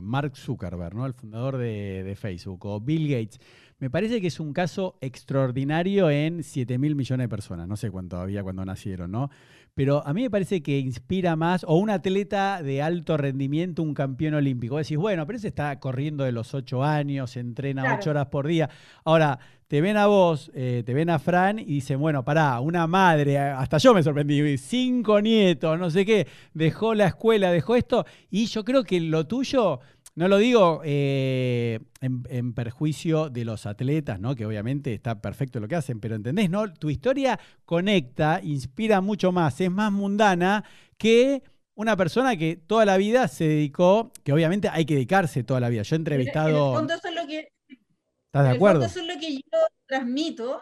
Mark Zuckerberg, ¿no? El fundador de, de Facebook, o Bill Gates me parece que es un caso extraordinario en 7 mil millones de personas. No sé cuánto había cuando nacieron, ¿no? Pero a mí me parece que inspira más, o un atleta de alto rendimiento, un campeón olímpico. Decís, bueno, pero ese está corriendo de los 8 años, entrena 8 horas por día. Ahora, te ven a vos, eh, te ven a Fran y dicen, bueno, pará, una madre, hasta yo me sorprendí, cinco nietos, no sé qué, dejó la escuela, dejó esto, y yo creo que lo tuyo no lo digo eh, en, perjuicio de los atletas, ¿no? Que obviamente está perfecto lo que hacen, pero ¿entendés? ¿No? Tu historia conecta, inspira mucho más, es más mundana que una persona que toda la vida se dedicó, que obviamente hay que dedicarse toda la vida. Yo he entrevistado. eso es lo que. ¿Estás de acuerdo? Eso es lo que yo transmito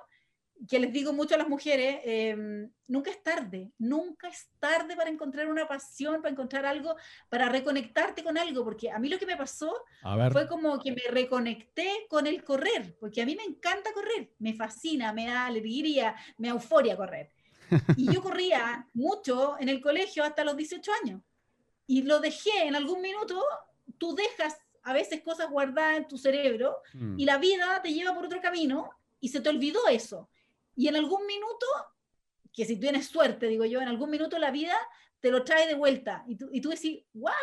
que les digo mucho a las mujeres, em, nunca es tarde, nunca es tarde para encontrar una pasión, para encontrar algo, para reconectarte con algo, porque a mí lo que me pasó fue como que me reconecté con el correr, porque a mí me encanta correr, me fascina, me da alegría, me da euforia correr. Y yo corría mucho en el colegio hasta los 18 años, y lo dejé en algún minuto, tú dejas a veces cosas guardadas en tu cerebro, mm. y la vida te lleva por otro camino, y se te olvidó eso. Y en algún minuto, que si tienes suerte, digo yo, en algún minuto la vida te lo trae de vuelta. Y tú, y tú decís, guau,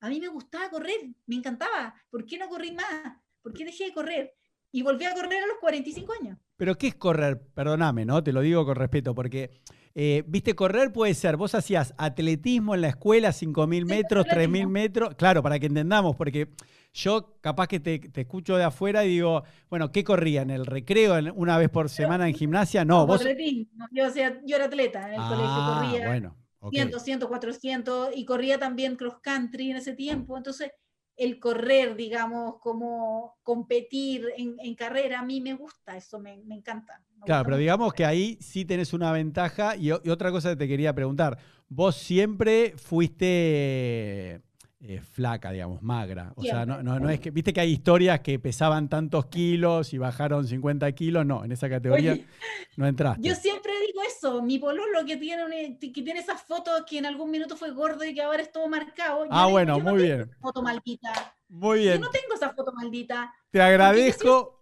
a mí me gustaba correr, me encantaba. ¿Por qué no corrí más? ¿Por qué dejé de correr? Y volví a correr a los 45 años. Pero ¿qué es correr? Perdóname, ¿no? Te lo digo con respeto, porque, eh, viste, correr puede ser, vos hacías atletismo en la escuela, 5.000 metros, 3.000 metros, claro, para que entendamos, porque yo capaz que te, escucho de afuera y digo, bueno, ¿qué corría? ¿En el recreo una vez por semana en gimnasia? No, vos... Yo, yo era atleta en el colegio, ah, corría bueno, 100, 100, 400 y corría también cross country en ese tiempo. Entonces, el correr, digamos, como competir en, carrera, a mí me gusta, eso me, encanta. claro, pero digamos que ahí sí tenés una ventaja y, y otra cosa que te quería preguntar, vos siempre fuiste eh, flaca, digamos, magra. O sea, no, no, es que, viste que hay historias que pesaban tantos kilos y bajaron 50 kilos, no, en esa categoría no entraste. Yo siempre digo eso, mi pololo que tiene, que tiene esas fotos que en algún minuto fue gordo y que ahora es todo marcado. Ah, bueno, muy bien. Foto maldita. Muy bien. Yo no tengo esa foto maldita. Te agradezco.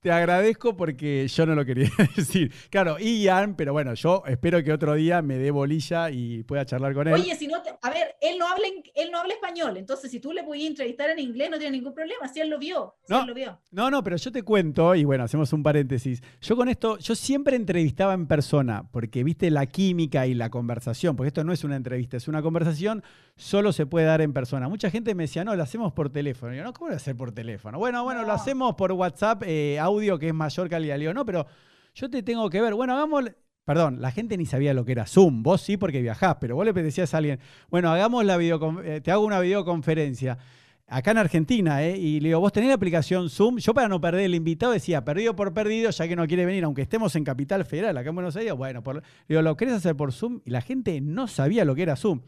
Te agradezco porque yo no lo quería <laughs> decir. Claro, Ian, pero bueno, yo espero que otro día me dé bolilla y pueda charlar con él. Oye, si no, a ver, él no habla, él no habla español, entonces si tú le puedes entrevistar en inglés no tiene ningún problema, si él lo vio, no, él lo vio. No, no, pero yo te cuento, y bueno, hacemos un paréntesis. Yo con esto, yo siempre entrevistaba en persona, porque viste la química y la conversación, porque esto no es una entrevista, es una conversación, solo se puede dar en persona. Mucha gente me decía, no, lo hacemos por teléfono. Y yo, no, ¿cómo lo hacer por teléfono? Bueno, bueno, lo hacemos por WhatsApp, eh, audio, que es mayor calidad. Le digo, no, pero yo te tengo que ver. Bueno, hagamos. Perdón, la gente ni sabía lo que era Zoom. Vos sí porque viajás, pero vos le decías a alguien, bueno, hagamos la videoconferencia, eh, te hago una videoconferencia. Acá en Argentina, ¿eh? Y le digo, vos tenés la aplicación Zoom. Yo para no perder el invitado decía, perdido por perdido, ya que no quiere venir, aunque estemos en Capital Federal, acá en Buenos Aires, bueno, por, digo, ¿lo querés hacer por Zoom? Y la gente no sabía lo que era Zoom.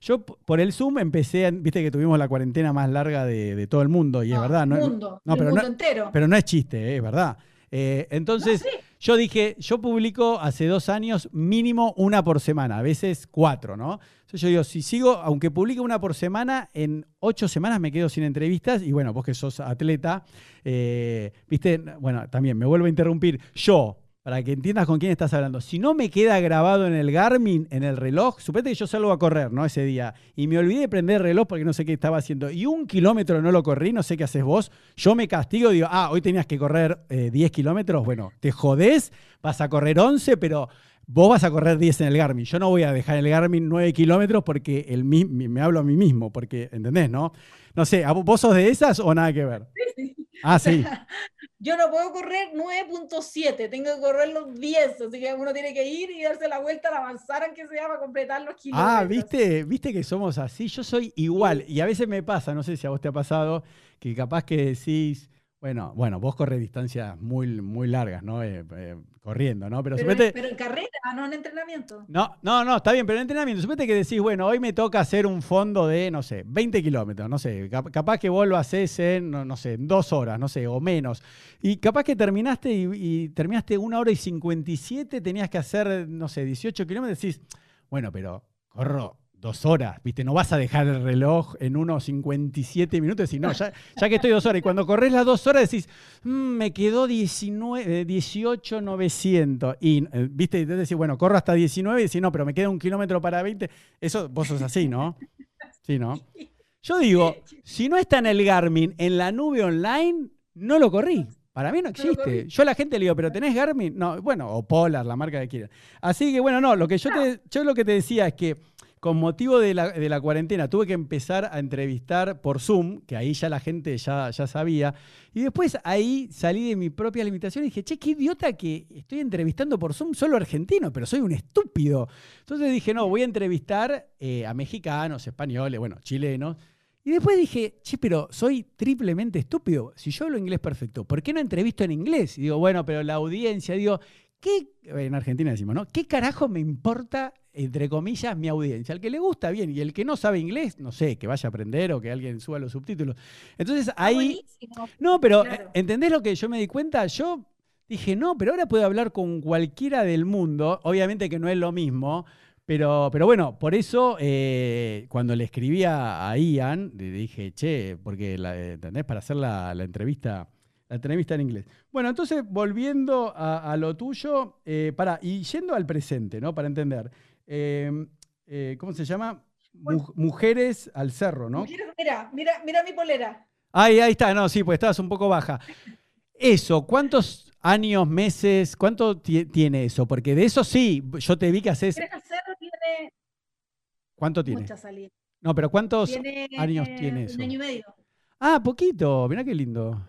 Yo por el Zoom empecé, viste que tuvimos la cuarentena más larga de, todo el mundo, y es verdad. No, mundo, no, pero mundo entero. Pero no es chiste, es verdad. Eh, entonces, yo dije, yo publico hace dos años mínimo una por semana, a veces cuatro, ¿no? Entonces yo digo, si sigo, aunque publique una por semana, en ocho semanas me quedo sin entrevistas, y bueno, vos que sos atleta, eh, viste, bueno, también me vuelvo a interrumpir, yo para que entiendas con quién estás hablando. Si no me queda grabado en el Garmin, en el reloj, suponete que yo salgo a correr, ¿no? Ese día, y me olvidé de prender el reloj porque no sé qué estaba haciendo, y un kilómetro no lo corrí, no sé qué haces vos, yo me castigo, digo, ah, hoy tenías que correr 10 eh, kilómetros, bueno, te jodés, vas a correr 11, pero vos vas a correr 10 en el Garmin. Yo no voy a dejar el Garmin 9 kilómetros porque el, me hablo a mí mismo, porque, ¿entendés, no? No sé, ¿vos sos de esas o nada que ver? Sí, sí. Ah, sí. <laughs> Yo no puedo correr 9.7, tengo que correr los 10, así que uno tiene que ir y darse la vuelta al avanzar, aunque sea para completar los kilómetros. Ah, ¿viste? ¿Viste que somos así? Yo soy igual, y a veces me pasa, no sé si a vos te ha pasado, que capaz que decís, bueno, bueno, vos corres distancias muy, muy largas, ¿no? Eh, eh, corriendo, ¿no? Pero, pero, en carrera, no en entrenamiento. No, no, no, está bien, pero en entrenamiento. Suponete que decís, bueno, hoy me toca hacer un fondo de, no sé, 20 kilómetros, no sé, capaz que vos lo haces en, no, sé, dos horas, no sé, o menos. Y capaz que terminaste y, y terminaste una hora y 57, tenías que hacer, no sé, 18 kilómetros, decís, bueno, pero corro dos horas, ¿viste? No vas a dejar el reloj en unos 57 minutos y no, ya, ya, que estoy dos horas. Y cuando corres las dos horas decís, mm, me quedó 19, 18, 900. Y, eh, ¿viste? Y decís, bueno, corro hasta 19 y decís, no, pero me queda un kilómetro para 20. Eso, vos sos así, ¿no? Sí, ¿no? Yo digo, si no está en el Garmin, en la nube online, no lo corrí. Para mí no existe. Yo a la gente le digo, ¿pero tenés Garmin? No, bueno, o Polar, la marca que quieran. Así que bueno, no, lo que yo, te, yo lo que te decía es que con motivo de la, cuarentena tuve que empezar a entrevistar por Zoom, que ahí ya la gente ya, sabía, y después ahí salí de mi propia limitación y dije, che, qué idiota que estoy entrevistando por Zoom solo argentino, pero soy un estúpido. Entonces dije, no, voy a entrevistar eh, a mexicanos, españoles, bueno, chilenos. Y después dije, che, pero soy triplemente estúpido. Si yo hablo inglés perfecto, ¿por qué no entrevisto en inglés? Y digo, bueno, pero la audiencia, digo, ¿qué, en Argentina decimos, ¿no? ¿Qué carajo me importa entre comillas, mi audiencia. Al que le gusta, bien, y el que no sabe inglés, no sé, que vaya a aprender o que alguien suba los subtítulos. Entonces ahí... No, pero ¿entendés lo que yo me di cuenta? Yo dije, no, pero ahora puedo hablar con cualquiera del mundo, obviamente que no es lo mismo, pero, pero bueno, por eso eh, cuando le escribía a Ian, le dije, che, porque, la, ¿entendés? Para hacer la, entrevista la entrevista en inglés. Bueno, entonces volviendo a, lo tuyo, eh, para, y yendo al presente, ¿no? Para entender. Em, eh, ¿cómo se llama? Mujeres al cerro, ¿no? Mira, mira, mira mi polera. Ahí, ahí está, no, sí, pues estabas un poco baja. Eso, ¿cuántos años, meses, cuánto tiene eso? Porque de eso sí, yo te vi que haces. al cerro tiene. ¿Cuánto tiene? Mucha salida. No, pero ¿cuántos años tiene eso? Un año y medio. Ah, poquito, mira qué lindo.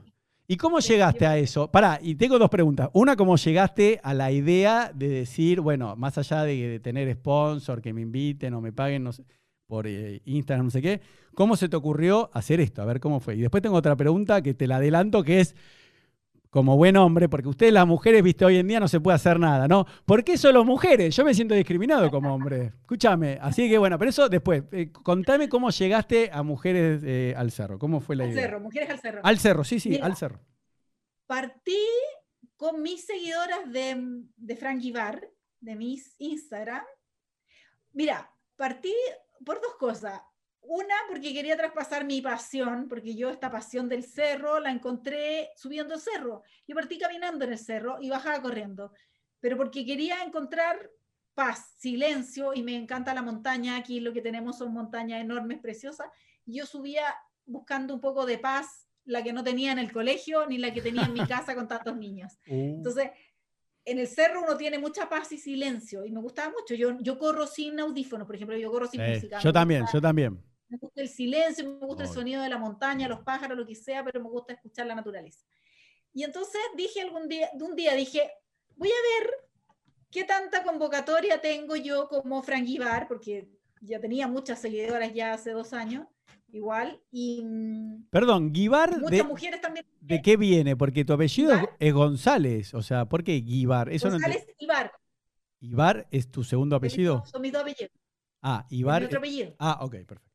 ¿Y cómo llegaste a eso? Pará, y tengo dos preguntas. Una, ¿cómo llegaste a la idea de decir, bueno, más allá de, tener sponsor, que me inviten o me paguen, no sé, por eh, Instagram, no sé qué. ¿Cómo se te ocurrió hacer esto? A ver cómo fue. Y después tengo otra pregunta que te la adelanto, que es, como buen hombre, porque ustedes las mujeres, viste, hoy en día no se puede hacer nada, ¿no? ¿Por qué solo mujeres? Yo me siento discriminado como hombre. Escúchame. Así que bueno, pero eso después. Eh, contame cómo llegaste a Mujeres eh, al Cerro. ¿Cómo fue la al idea? cerro, mujeres al cerro. Al Cerro, sí, sí, Mira. al Cerro. Partí con mis seguidoras de, de Frank Ibar, de mis Instagram. Mira, partí por dos cosas. Una, porque quería traspasar mi pasión, porque yo esta pasión del cerro la encontré subiendo el cerro. Yo partí caminando en el cerro y bajaba corriendo, pero porque quería encontrar paz, silencio, y me encanta la montaña. Aquí lo que tenemos son montañas enormes, preciosas. Yo subía buscando un poco de paz, la que no tenía en el colegio, ni la que tenía en mi <laughs> casa con tantos niños. Uh, Entonces, en el cerro uno tiene mucha paz y silencio y me gustaba mucho. Yo, yo corro sin audífonos, por ejemplo, yo corro sin eh, música. yo también, yo también. Me gusta el silencio, me gusta el sonido de la montaña, los pájaros, lo que sea, pero me gusta escuchar la naturaleza. Y entonces dije algún día, de un día dije, voy a ver qué tanta convocatoria tengo yo como Frank Ibar, porque ya tenía muchas seguidoras ya hace dos años, igual, y mm, Perdón, Guibar, muchas de, mujeres también. ¿de qué viene? Porque tu apellido es, Ibar. es González. O sea, ¿por qué Guibar? Eso no González Ibar. ¿Ibar es tu segundo apellido? Son mis dos apellidos. Ah, es mi Ibar. otro apellido. Ah, ok, perfecto.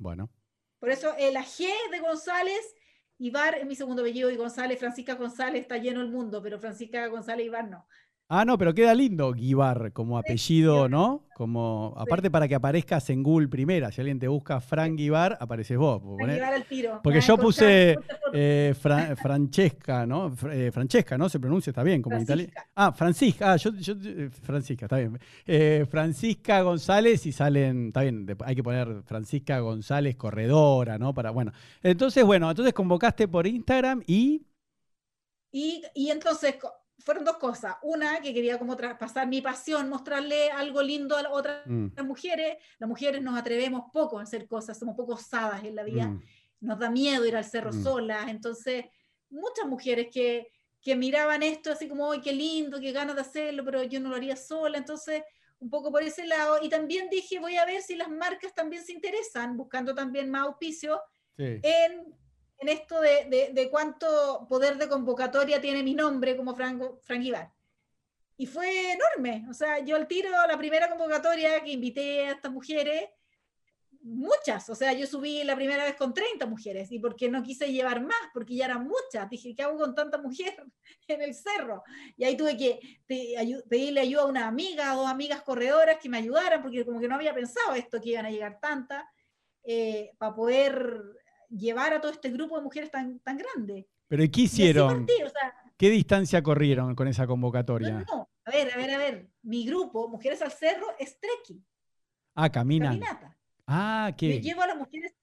Bueno. Por eso eh, la G de González, Ibar es mi segundo apellido y González, Francisca González está lleno el mundo, pero Francisca González Ibar no. Ah, no, pero queda lindo Guibar como apellido. ¿no? Como, aparte para que aparezcas en Google primera. Si alguien te busca Frank Guibar, apareces vos. Al tiro. porque yo puse, eh, Fra- Francesca, ¿no? Eh, Francesca, ¿no? Se pronuncia, está bien, como en italiano. Ah, Francisca, ah, yo, yo- eh, Francisca, está bien. Eh, Francisca González y salen, está bien, hay que poner Francisca González Corredora, ¿no? Para, bueno. Entonces, bueno, entonces convocaste por Instagram y... Y, y entonces fueron dos cosas. Una, que quería como traspasar mi pasión, mostrarle algo lindo a otras Mm, mujeres. Las mujeres nos atrevemos poco a hacer cosas, somos poco osadas en la vida. mm. nos da miedo ir al cerro Mm. solas. Entonces, muchas mujeres que, que miraban esto así como, ¡ay, qué lindo, qué ganas de hacerlo! Pero yo no lo haría sola. Entonces, un poco por ese lado. Y también dije, voy a ver si las marcas también se interesan, buscando también más auspicio Sí. en, en esto de, de- cuánto poder de convocatoria tiene mi nombre como Franco, Frank Ibar. Y fue enorme. O sea, yo al tiro, la primera convocatoria que invité a estas mujeres, muchas. O sea, yo subí la primera vez con 30 mujeres y porque no quise llevar más, porque ya eran muchas. Dije, ¿qué hago con tanta mujer <laughs> en el cerro? Y ahí tuve que pedirle ayuda a una amiga, a dos amigas corredoras que me ayudaran, porque como que no había pensado esto, que iban a llegar tantas, eh, para poder llevar a todo este grupo de mujeres tan, tan grande. Pero ¿y qué hicieron? partí, o sea, ¿Qué distancia corrieron con esa convocatoria? no, no. A ver, a ver, a ver. Mi grupo, Mujeres al Cerro, es trekking, Ah, caminan. caminata. Ah, Yo ¿qué? llevo a las mujeres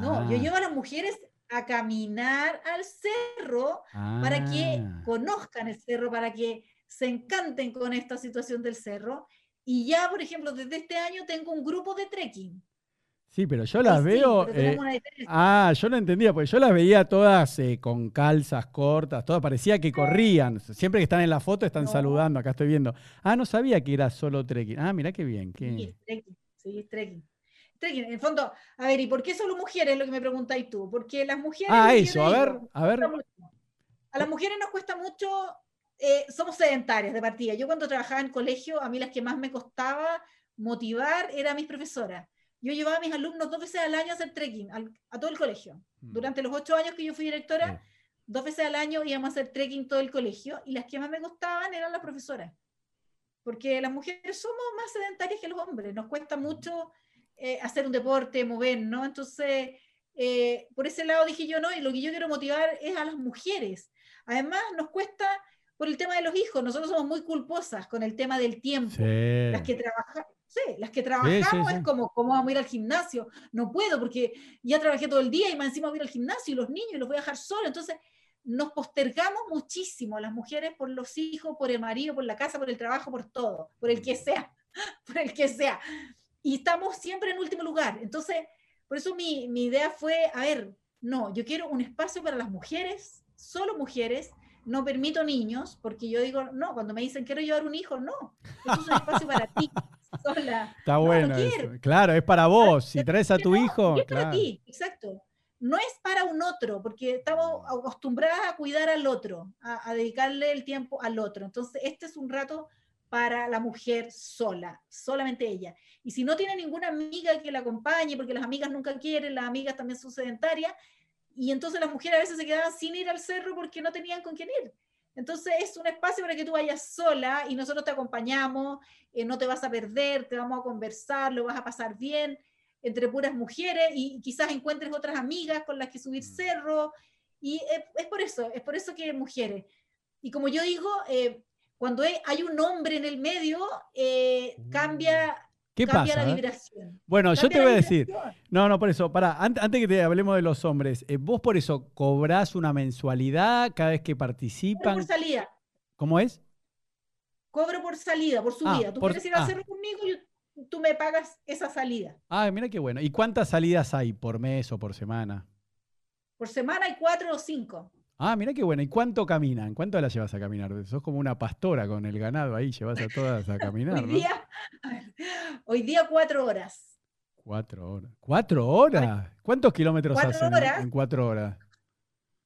No, yo Ah, llevo a las mujeres a caminar al cerro para que ah. conozcan el cerro, para que se encanten con esta situación del cerro. Y ya, por ejemplo, desde este año tengo un grupo de trekking. Sí, pero yo las sí, veo. pero eh, una. Ah, yo no entendía, porque yo las veía todas eh, con calzas cortas, todas parecía que corrían. Siempre que están en la foto están No. saludando, acá estoy viendo. Ah, no sabía que era solo trekking. Ah, mirá qué bien. Sí, qué- es trekking, sí, trekking. Trekking, en el fondo, a ver, ¿y por qué solo mujeres? Lo que me preguntáis tú. Porque las mujeres. Ah, eso, a ver, a ver. A las mujeres nos cuesta mucho, eh, somos sedentarias de partida. Yo cuando trabajaba en colegio, a mí las que más me costaba motivar eran mis profesoras. Yo llevaba a mis alumnos dos veces al año a hacer trekking, al- a todo el colegio. Mm. Durante los ocho años que yo fui directora, Sí. dos veces al año íbamos a hacer trekking todo el colegio y las que más me gustaban eran las profesoras. Porque las mujeres somos más sedentarias que los hombres, nos cuesta mucho eh, hacer un deporte, mover, ¿no? Entonces, eh, por ese lado dije yo, no, y lo que yo quiero motivar es a las mujeres. Además, nos cuesta por el tema de los hijos, nosotros somos muy culposas con el tema del tiempo. Sí. Las que trabajan, sí, las que trabajamos es como, ¿cómo vamos a ir al gimnasio? No puedo porque ya trabajé todo el día y más encima voy a ir al gimnasio y los niños los voy a dejar solos. Entonces, nos postergamos muchísimo las mujeres por los hijos, por el marido, por la casa, por el trabajo, por todo, por el que sea, <laughs> por el que sea. Y estamos siempre en último lugar. Entonces, por eso mi, mi idea fue, a ver, no, yo quiero un espacio para las mujeres, solo mujeres, no permito niños, porque yo digo, no, cuando me dicen quiero llevar un hijo, no, esto es un espacio para ti, <laughs> sola. Está No, no bueno. eso. Claro, es para vos. Si traes a tu No, hijo, es para claro. ti, exacto. No es para un otro, porque estamos acostumbradas a cuidar al otro, a, a dedicarle el tiempo al otro. Entonces, este es un rato para la mujer sola, solamente ella. Y si no tiene ninguna amiga que la acompañe, porque las amigas nunca quieren, las amigas también son sedentarias, y entonces las mujeres a veces se quedaban sin ir al cerro porque no tenían con quién ir. Entonces es un espacio para que tú vayas sola y nosotros te acompañamos, eh, no te vas a perder, te vamos a conversar, lo vas a pasar bien entre puras mujeres y quizás encuentres otras amigas con las que subir Mm. cerro. Y es, es por eso, es por eso que mujeres. Y como yo digo, eh, cuando hay- hay un hombre en el medio, eh, cambia, ¿Qué cambia pasa? la eh? vibración. Bueno, yo te voy a decir. No, no, por eso, pará, ant- antes que te hablemos de los hombres, eh, vos por eso cobrás una mensualidad cada vez que Cobro participan. por salida, ¿Cómo es? cobro por salida, por Ah, subida. tú por- quieres ir al ah. cerro conmigo, yo- tú me pagas esa salida. Ah, mira qué bueno. ¿Y cuántas salidas hay por mes o por semana? Por semana hay cuatro o cinco. Ah, mira qué bueno. ¿Y cuánto caminan? ¿Cuánto las llevas a caminar? Sos como una pastora con el ganado ahí, llevas a todas a caminar, Hoy ¿no? día, hoy día cuatro horas. Cuatro horas. ¿Cuatro horas? ¿Cuántos kilómetros Cuatro hacen en- horas. en cuatro horas?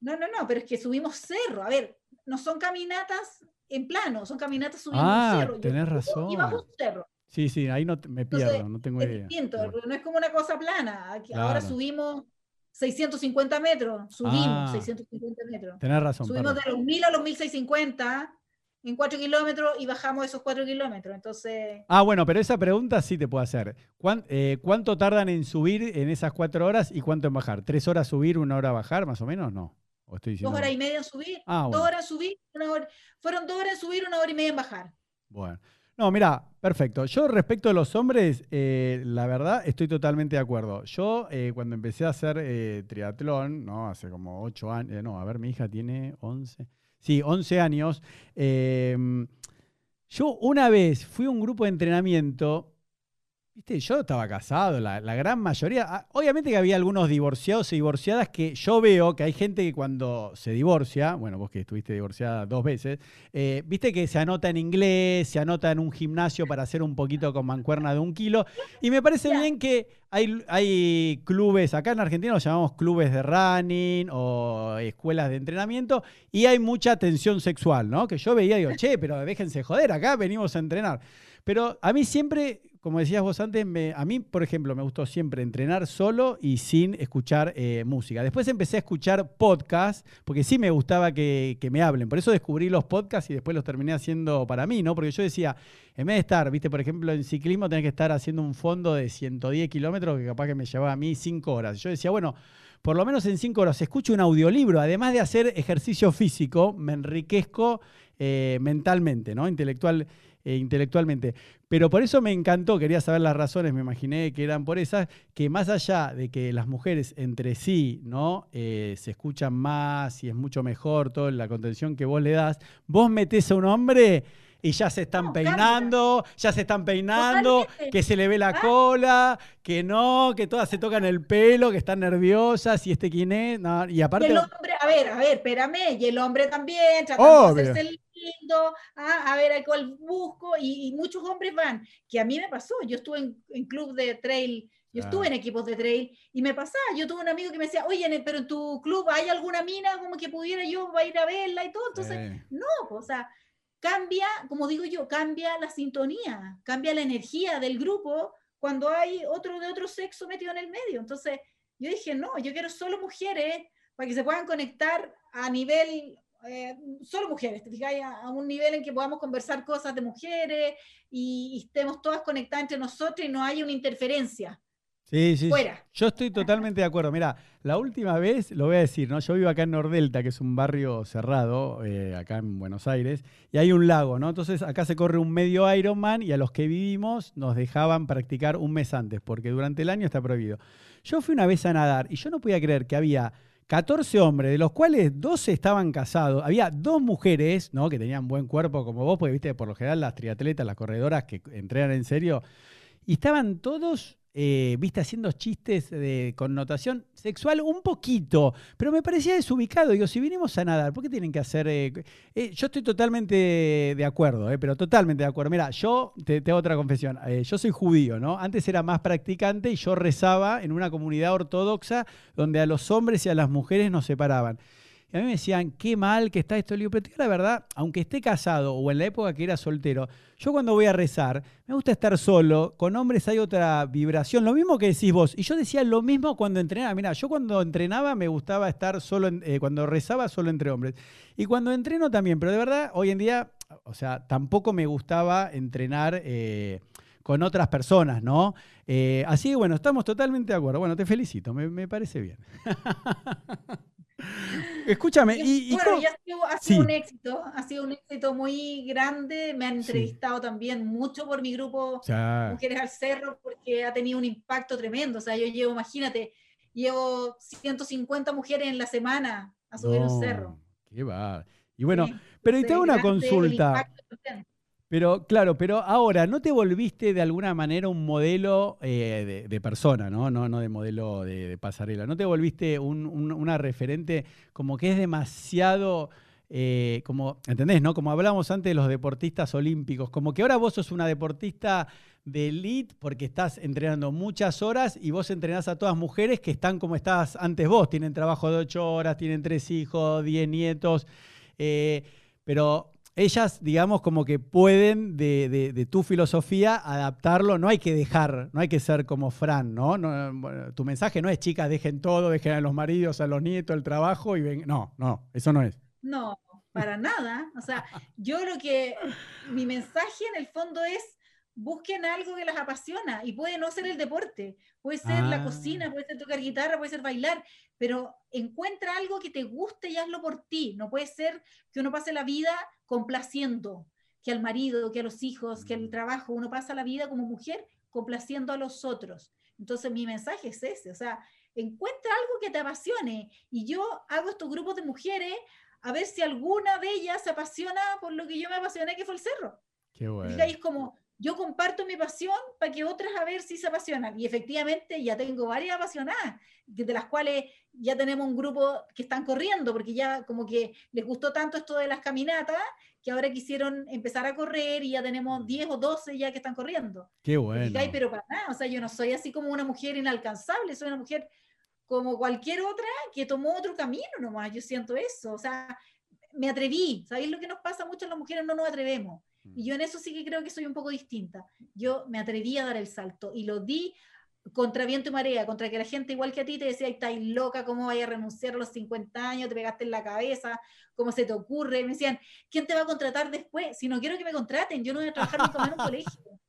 No, no, no, pero es que subimos cerro. A ver, no son caminatas en plano, son caminatas subiendo Ah, un cerro. Yo tenés subo Y bajo razón. un cerro. Sí, sí, ahí no me Entonces, pierdo, no tengo Es idea. distinto, no es como una cosa plana. Ahora subimos 650 metros, subimos Ah. 650 metros. Tenés razón, Subimos perdón. de los 1000 a los 1650 en 4 kilómetros y bajamos esos 4 kilómetros. Entonces, Ah, bueno, pero esa pregunta sí te puedo hacer. ¿Cuán- eh, ¿Cuánto tardan en subir en esas cuatro horas y cuánto en bajar? ¿Tres horas subir, una hora bajar, más o menos? No. ¿O estoy dos diciendo horas mal? y media en subir, Ah, dos horas subir, una hora, fueron dos horas en subir, una hora y media en bajar. Bueno. No, mira, perfecto. Yo respecto a los hombres, eh, la verdad estoy totalmente de acuerdo. Yo eh, cuando empecé a hacer eh, triatlón, ¿no? Hace como ocho años, no, a ver, mi hija tiene 11. Sí, 11 años. eh, yo una vez fui a un grupo de entrenamiento, viste, yo estaba casado, la, la gran mayoría, ah, obviamente que había algunos divorciados y divorciadas que yo veo que hay gente que cuando se divorcia, bueno, vos que estuviste divorciada dos veces, eh, viste que se anota en inglés, se anota en un gimnasio para hacer un poquito con mancuerna de un kilo. Y me parece bien que hay, hay clubes, acá en Argentina los llamamos clubes de running o escuelas de entrenamiento, y hay mucha tensión sexual, ¿no? Que yo veía y digo, che, pero déjense joder, acá venimos a entrenar. Pero a mí siempre, como decías vos antes, a mí, por ejemplo, me gustó siempre entrenar solo y sin escuchar eh, música. Después empecé a escuchar podcasts, porque sí me gustaba que, me hablen. Por eso descubrí los podcasts y después los terminé haciendo para mí, ¿no? Porque yo decía, en vez de estar, viste, por ejemplo, en ciclismo tenés que estar haciendo un fondo de 110 kilómetros que capaz que me llevaba a mí 5 horas. Yo decía, bueno, por lo menos en 5 horas escucho un audiolibro. Además de hacer ejercicio físico, me enriquezco eh, mentalmente, ¿no? Intelectual, eh, intelectualmente. Pero por eso me encantó, quería saber las razones, me imaginé que eran por esas, que más allá de que las mujeres entre sí, ¿no? Eh, se escuchan más y es mucho mejor toda la contención que vos le das, vos metés a un hombre y ya se están No, peinando, ya se están peinando, Totalmente. que se le ve la Ah. cola, que no, que todas se tocan el pelo, que están nerviosas, y este quién es, no, y Y aparte... el hombre, a ver, a ver, espérame, y el hombre también, tratando Obvio. de hacerse el lindo, ah, a ver a cuál busco, y, y muchos hombres van, que a mí me pasó, yo estuve en, en club de trail, yo Claro. estuve en equipos de trail, y me pasaba, yo tuve un amigo que me decía, oye, en el- pero en tu club hay alguna mina como que pudiera yo ir a verla y todo, entonces, Eh, no, o sea, cambia, como digo yo, cambia la sintonía, cambia la energía del grupo cuando hay otro de otro sexo metido en el medio. Entonces, yo dije, no, yo quiero solo mujeres para que se puedan conectar a nivel, eh, solo mujeres, ¿te fijáis? A, a un nivel en que podamos conversar cosas de mujeres y, y estemos todas conectadas entre nosotros y no haya una interferencia. Sí, sí. Fuera. Yo estoy totalmente de acuerdo. Mira, la última vez, lo voy a decir, ¿no? Yo vivo acá en Nordelta, que es un barrio cerrado, eh, acá en Buenos Aires, y hay un lago, ¿no? Entonces acá se corre un medio Ironman y a los que vivimos nos dejaban practicar un mes antes, porque durante el año está prohibido. Yo fui una vez a nadar y yo no podía creer que había 14 hombres, de los cuales 12 estaban casados. Había dos mujeres, ¿no? Que tenían buen cuerpo como vos, porque viste, por lo general las triatletas, las corredoras que entrenan en serio, y estaban todos eh, viste, haciendo chistes de connotación sexual un poquito, pero me parecía desubicado. Digo, si vinimos a nadar, ¿por qué tienen que hacer...? Eh, eh, yo estoy totalmente de acuerdo, pero totalmente de acuerdo. Mira, yo te, te hago otra confesión. yo soy judío, ¿no? Antes era más practicante y yo rezaba en una comunidad ortodoxa donde a los hombres y a las mujeres nos separaban. Y a mí me decían, qué mal que está esto. Le pero la verdad, aunque esté casado o en la época que era soltero, yo cuando voy a rezar, me gusta estar solo. Con hombres hay otra vibración. Lo mismo que decís vos. Y yo decía lo mismo cuando entrenaba. Mira, yo cuando entrenaba me gustaba estar solo, eh, cuando rezaba solo entre hombres. Y cuando entreno también. Pero de verdad, hoy en día, o sea, tampoco me gustaba entrenar. Eh, con otras personas, ¿no? Eh, así que bueno, estamos totalmente de acuerdo. Bueno, te felicito, me parece bien. <laughs> Escúchame, y, bueno, ya ha sido, un éxito, ha sido un éxito muy grande. Me han entrevistado también mucho por mi grupo Mujeres al Cerro, porque ha tenido un impacto tremendo. O sea, yo llevo, imagínate, llevo 150 mujeres en la semana a subir un cerro. Qué va. Y bueno, pero y te hago una consulta. Pero claro, pero ahora, ¿no te volviste de alguna manera un modelo eh, de, persona, ¿no? No, no de modelo de, pasarela? ¿No te volviste una referente como que es demasiado, eh, como, ¿entendés? ¿no? Como hablábamos antes de los deportistas olímpicos, como que ahora vos sos una deportista de elite porque estás entrenando muchas horas y vos entrenás a todas mujeres que están como estabas antes vos, tienen trabajo de ocho horas, tienen tres hijos, diez nietos, eh, pero ellas, digamos, como que pueden de, tu filosofía adaptarlo, no hay que dejar, no hay que ser como Fran, ¿no? tu mensaje no es, chicas, dejen todo, dejen a los maridos, a los nietos, el trabajo y ven. No, no, eso no es. No, para nada. O sea, yo lo que, mi mensaje en el fondo es, busquen algo que las apasiona y puede no ser el deporte, puede ser la cocina, ah. puede ser tocar guitarra, puede ser bailar, pero encuentra algo que te guste y hazlo por ti. No puede ser que uno pase la vida complaciendo, que al marido, que a los hijos, que al mm. trabajo, uno pasa la vida como mujer complaciendo a los otros. Entonces mi mensaje es ese, o sea, encuentra algo que te apasione y yo hago estos grupos de mujeres a ver si alguna de ellas se apasiona por lo que yo me apasioné, que fue el cerro. Qué bueno. Y es como, yo comparto mi pasión para que otras a ver si se apasionan. Y efectivamente ya tengo varias apasionadas, de las cuales ya tenemos un grupo que están corriendo, porque ya como que les gustó tanto esto de las caminatas, que ahora quisieron empezar a correr y ya tenemos 10 o 12 ya que están corriendo. Qué bueno. pero para nada, o sea, yo no soy así como una mujer inalcanzable, soy una mujer como cualquier otra que tomó otro camino nomás, yo siento eso, o sea, me atreví, ¿sabéis lo que nos pasa mucho? Las mujeres no nos atrevemos y yo en eso sí que creo que soy un poco distinta. Yo me atreví a dar el salto y lo di contra viento y marea, contra que la gente igual que a ti te decía, estás loca, ¿cómo vayas a renunciar a los 50 años? Te pegaste en la cabeza, ¿cómo se te ocurre? Me decían, ¿quién te va a contratar después? Si no quiero que me contraten, yo no voy a trabajar nunca más en un <laughs> colegio.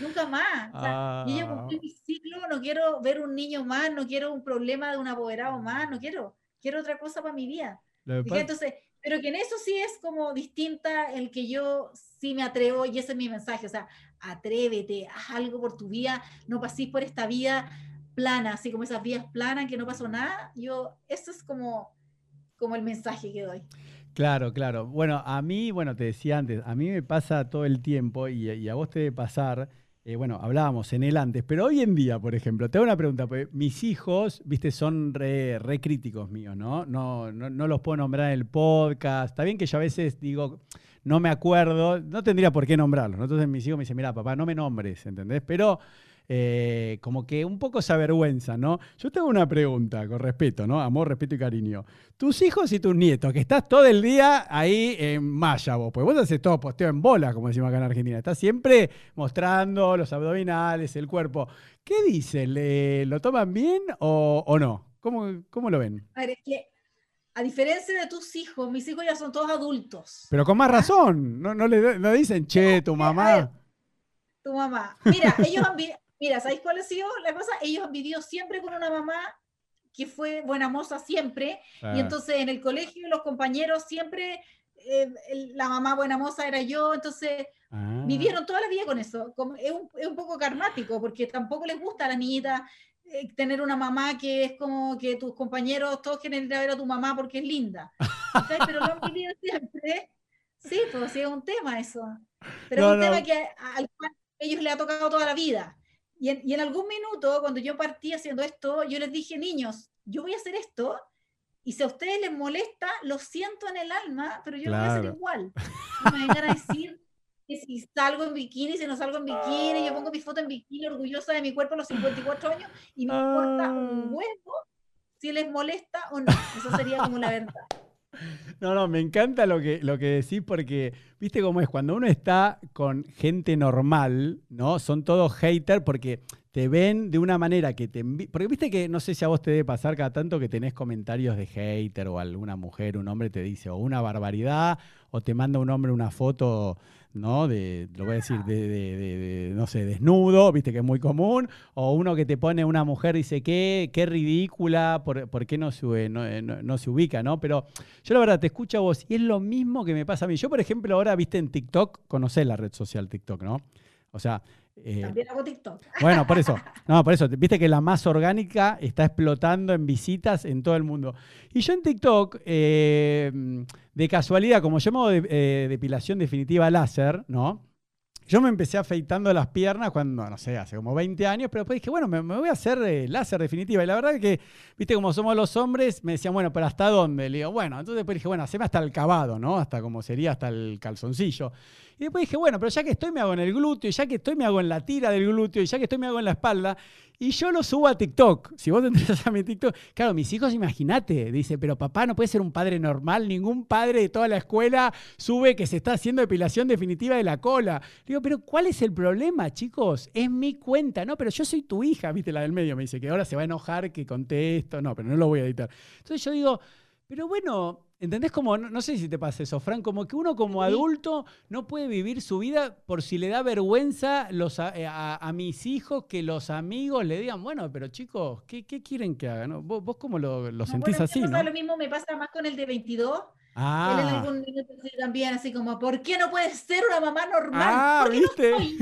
Nunca más. O sea, Yo ya cumplí mi ciclo, no quiero ver un niño más, no quiero un problema de un apoderado más, no quiero. Quiero otra cosa para mi vida. entonces, pero que en eso sí es como distinta el que yo sí me atrevo y ese es mi mensaje, o sea, atrévete, haz algo por tu vida, no pases por esta vida plana, así como esas vías planas que no pasó nada, yo, eso es como, como el mensaje que doy. Claro, claro. Bueno, a mí, bueno, te decía antes, a mí me pasa todo el tiempo y a vos te debe pasar eh, bueno, hablábamos en él antes, pero hoy en día, por ejemplo, te hago una pregunta, porque mis hijos, viste, son re, críticos míos, ¿no? No, ¿no? no los puedo nombrar en el podcast. Está bien que yo a veces digo, no me acuerdo, no tendría por qué nombrarlos. Entonces mis hijos me dicen, mira, papá, no me nombres, ¿entendés? Pero eh, como que un poco se avergüenza, ¿no? Yo tengo una pregunta con respeto, ¿no? Amor, respeto y cariño. Tus hijos y tus nietos, que estás todo el día ahí en malla vos, pues vos haces todo posteo en bola, como decimos acá en Argentina. Estás siempre mostrando los abdominales, el cuerpo. ¿Qué dicen? ¿Lo toman bien o, no? ¿Cómo, ¿Cómo, lo ven? A ver, es que a diferencia de tus hijos, mis hijos ya son todos adultos. Pero con más razón. No, no le no dicen, che, tu mamá. tu mamá. Mira, ellos han, Mira, ¿sabéis cuál ha sido la cosa? Ellos han vivido siempre con una mamá que fue buena moza siempre, y ah. entonces en el colegio los compañeros siempre, eh, la mamá buena moza era yo, entonces ah. vivieron toda la vida con eso. es, un, es, un, poco karmático, porque tampoco les gusta a la niñita eh, tener una mamá que es como que tus compañeros todos quieren ir a ver a tu mamá porque es linda. Pero lo han vivido <laughs> siempre. Sí, pues sí es un tema eso. Pero es un tema que al cual ellos le ha tocado toda la vida. Y en, y en algún minuto, cuando yo partí haciendo esto, yo les dije, niños, yo voy a hacer esto y si a ustedes les molesta, lo siento en el alma, pero yo lo voy a hacer igual. No me vengan a decir <laughs> que si salgo en bikini, si no salgo en bikini, yo pongo mi foto en bikini orgullosa de mi cuerpo a los 54 años y me importa un ah. huevo si les molesta o no. Eso sería como la verdad. <laughs> No, no, me encanta lo que, lo que decís porque, viste cómo es, cuando uno está con gente normal, ¿no? Son todos haters porque te ven de una manera que te... Porque viste que, no sé si a vos te debe pasar cada tanto que tenés comentarios de hater o alguna mujer, un hombre te dice o una barbaridad o te manda un hombre una foto ¿no? De, lo voy a decir, de, no sé, desnudo, viste que es muy común, o uno que te pone una mujer dice, qué, qué ridícula, ¿por, qué no se, no, no, se ubica, ¿no? Pero yo la verdad te escucho a vos y es lo mismo que me pasa a mí. Yo, por ejemplo, ahora, viste, en TikTok, conocés la red social TikTok, ¿no? O sea, eh, También hago TikTok. <laughs> Bueno, por eso. No, por eso. Viste que la más orgánica está explotando en visitas en todo el mundo. Y yo en TikTok, eh, de casualidad, como yo me hago eh, depilación definitiva láser, ¿no? Yo me empecé afeitando las piernas cuando, no sé, hace como 20 años, pero después dije, bueno, me, voy a hacer láser definitiva. Y la verdad que, viste, como somos los hombres, me decían, bueno, pero ¿hasta dónde? Le digo, bueno, entonces después dije, bueno, haceme hasta el cavado, ¿no? Hasta como sería hasta el calzoncillo. Y después dije, bueno, pero ya que estoy me hago en el glúteo, ya que estoy me hago en la tira del glúteo, y ya que estoy me hago en la espalda. Y yo lo subo a TikTok. Si vos entras a mi TikTok, claro, mis hijos, imagínate, dice, pero papá no puede ser un padre normal, ningún padre de toda la escuela sube que se está haciendo depilación definitiva de la cola. Digo, pero ¿cuál es el problema, chicos? Es mi cuenta, ¿no? Pero yo soy tu hija, viste, la del medio, me dice, que ahora se va a enojar que contesto, no, pero no lo voy a editar. Entonces yo digo, pero bueno, ¿Entendés como, no, sé si te pasa eso, Fran, como que uno como adulto no puede vivir su vida por si le da vergüenza los, eh, a, mis hijos que los amigos le digan, bueno, pero chicos, ¿qué, quieren que hagan? ¿Vos, vos cómo lo, sentís así, ¿no? Lo mismo me pasa más con el de 22. Ah. Él en algún minuto también así como, ¿por qué no puedes ser una mamá normal? Ah, ¿Por qué ¿viste? no soy?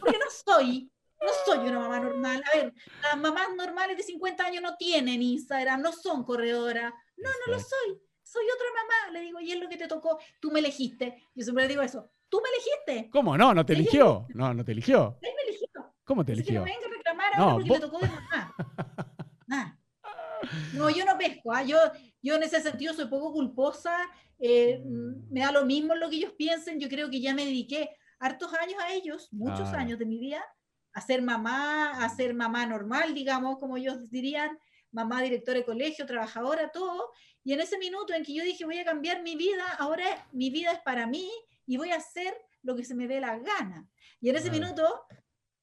¿Por qué no soy? No soy una mamá normal. A ver, las mamás normales de 50 años no tienen Instagram, no son corredoras. No, no lo soy soy otra mamá, le digo, y es lo que te tocó, tú me elegiste. Yo siempre le digo eso, tú me elegiste. ¿Cómo no? ¿No te eligió? No, no te eligió. Él me eligió. ¿Cómo te eligió? Que no venga a reclamar ahora porque le tocó de mamá. <laughs> No, yo no pesco, ¿ah? yo, yo en ese sentido soy poco culposa, eh, me da lo mismo lo que ellos piensen, yo creo que ya me dediqué hartos años a ellos, muchos años de mi vida, a ser mamá, a ser mamá normal, digamos, como ellos dirían, mamá directora de colegio, trabajadora, todo. Y en ese minuto en que yo dije, voy a cambiar mi vida, ahora mi vida es para mí y voy a hacer lo que se me dé la gana. Y en ese minuto,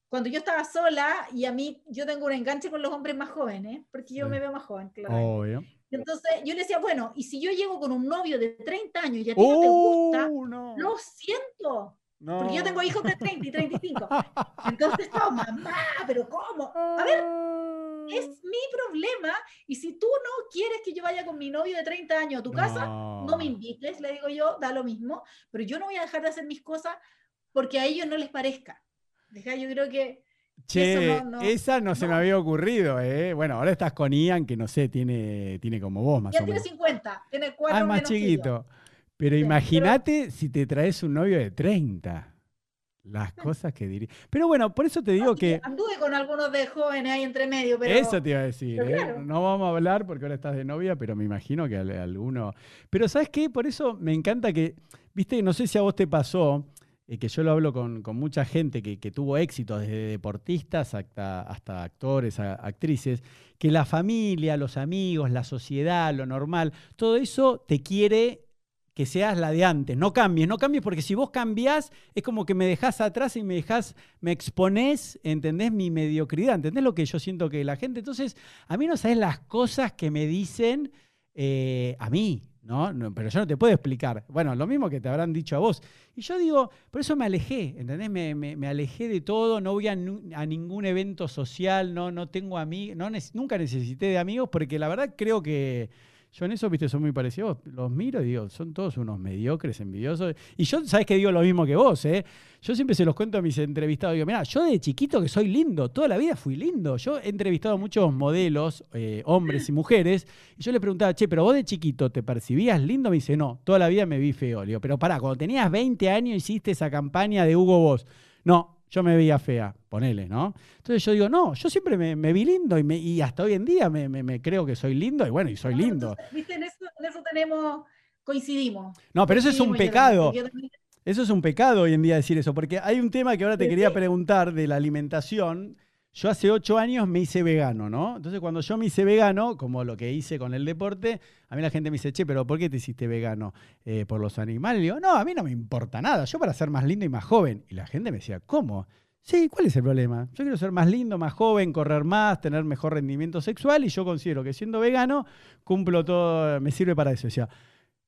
cuando yo estaba sola, y a mí, yo tengo un enganche con los hombres más jóvenes, porque yo me veo más joven, claro. Entonces yo le decía, bueno, y si yo llego con un novio de 30 años y a ti no te gusta, ¡Uh, no. lo siento. Porque yo tengo hijos de 30 y 35. Entonces, no, mamá, pero ¿cómo? A ver, es mi problema. Y si tú no quieres que yo vaya con mi novio de 30 años a tu casa, no me invites, le digo yo, da lo mismo. Pero yo no voy a dejar de hacer mis cosas porque a ellos no les parezca. Deja, yo creo que. Che, esa no, se me había ocurrido, ¿eh? Bueno, ahora estás con Ian, que no sé, tiene, tiene como vos más o menos. tiene 50, tiene 4 Ah, más chiquito. Pero imagínate si te traes un novio de 30. Las <laughs> cosas que diría. Pero bueno, por eso te digo que. Anduve con algunos de jóvenes ahí entre medio, pero. Eso te iba a decir. ¿eh? No vamos a hablar porque ahora estás de novia, pero me imagino que alguno. Pero ¿sabes qué? Por eso me encanta que. Viste, no sé si a vos te pasó, eh, que yo lo hablo con, mucha gente que, tuvo éxito, desde deportistas hasta, hasta actores, actrices, que la familia, los amigos, la sociedad, lo normal, todo eso te quiere que seas la de antes. No cambies, no cambies, porque si vos cambiás, es como que me dejás atrás y me dejás, me exponés, ¿entendés? Mi mediocridad, ¿entendés lo que yo siento que la gente? Entonces, a mí no sabes las cosas que me dicen eh, a mí, ¿no? Pero yo no te puedo explicar. Bueno, lo mismo que te habrán dicho a vos. Y yo digo, por eso me alejé, ¿entendés? Me, alejé de todo, no voy a, ningún evento social, no, no tengo amigos, no, nunca necesité de amigos, porque la verdad creo que yo en eso, viste, son muy parecidos. Los miro y digo, son todos unos mediocres, envidiosos. Y yo, ¿sabes que digo lo mismo que vos, eh? Yo siempre se los cuento a mis entrevistados. Digo, mira, yo de chiquito que soy lindo, toda la vida fui lindo. Yo he entrevistado a muchos modelos, eh, hombres y mujeres, y yo le preguntaba, che, pero vos de chiquito te percibías lindo? Me dice, no, toda la vida me vi feo. Le pero pará, cuando tenías 20 años hiciste esa campaña de Hugo Boss. No, yo me veía fea, ponele, ¿no? Entonces yo digo, no, yo siempre me, vi lindo y, me, y, hasta hoy en día me, creo que soy lindo y bueno, y soy lindo. ¿Viste? En eso, tenemos, coincidimos. No, pero eso es un pecado. Eso es un pecado hoy en día decir eso, porque hay un tema que ahora te quería preguntar de la alimentación. Yo hace ocho años me hice vegano, ¿no? Entonces cuando yo me hice vegano, como lo que hice con el deporte, a mí la gente me dice, che, pero ¿por qué te hiciste vegano? Eh, ¿Por los animales? Y digo, no, a mí no me importa nada, yo para ser más lindo y más joven. Y la gente me decía, ¿cómo? Sí, ¿cuál es el problema? Yo quiero ser más lindo, más joven, correr más, tener mejor rendimiento sexual y yo considero que siendo vegano cumplo todo, me sirve para eso. Decía,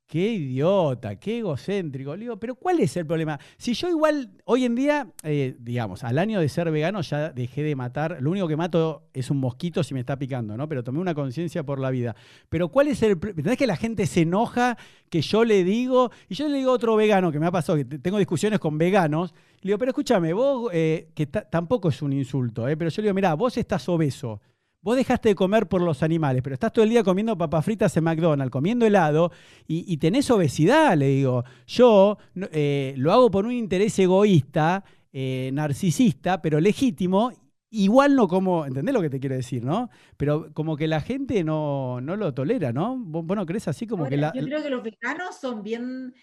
Qué idiota, qué egocéntrico. Le digo, pero ¿cuál es el problema? Si yo igual, hoy en día, eh, digamos, al año de ser vegano ya dejé de matar, lo único que mato es un mosquito si me está picando, ¿no? Pero tomé una conciencia por la vida. Pero ¿cuál es el... ¿Entendés que la gente se enoja que yo le digo, y yo le digo a otro vegano que me ha pasado, que tengo discusiones con veganos, le digo, pero escúchame, vos, eh, que tampoco es un insulto, ¿eh? pero yo le digo, mira, vos estás obeso. Vos dejaste de comer por los animales, pero estás todo el día comiendo papas fritas en McDonald's, comiendo helado y, tenés obesidad, le digo. Yo eh, lo hago por un interés egoísta, eh, narcisista, pero legítimo. Igual no como, ¿entendés lo que te quiero decir, no? Pero como que la gente no, lo tolera, ¿no? ¿Vos, no crees así como que la... Yo creo que los veganos son bien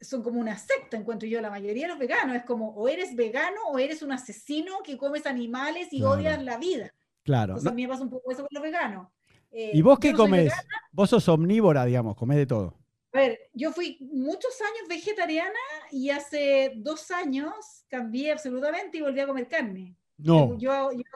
son como una secta, encuentro yo, la mayoría de los veganos. Es como, o eres vegano o eres un asesino que comes animales y odias la vida. Claro. a mí me pasa un poco eso con los veganos. ¿Y vos qué comes? Vos sos omnívora, digamos, comés de todo. A ver, yo fui muchos años vegetariana y hace dos años cambié absolutamente y volví a comer carne. No.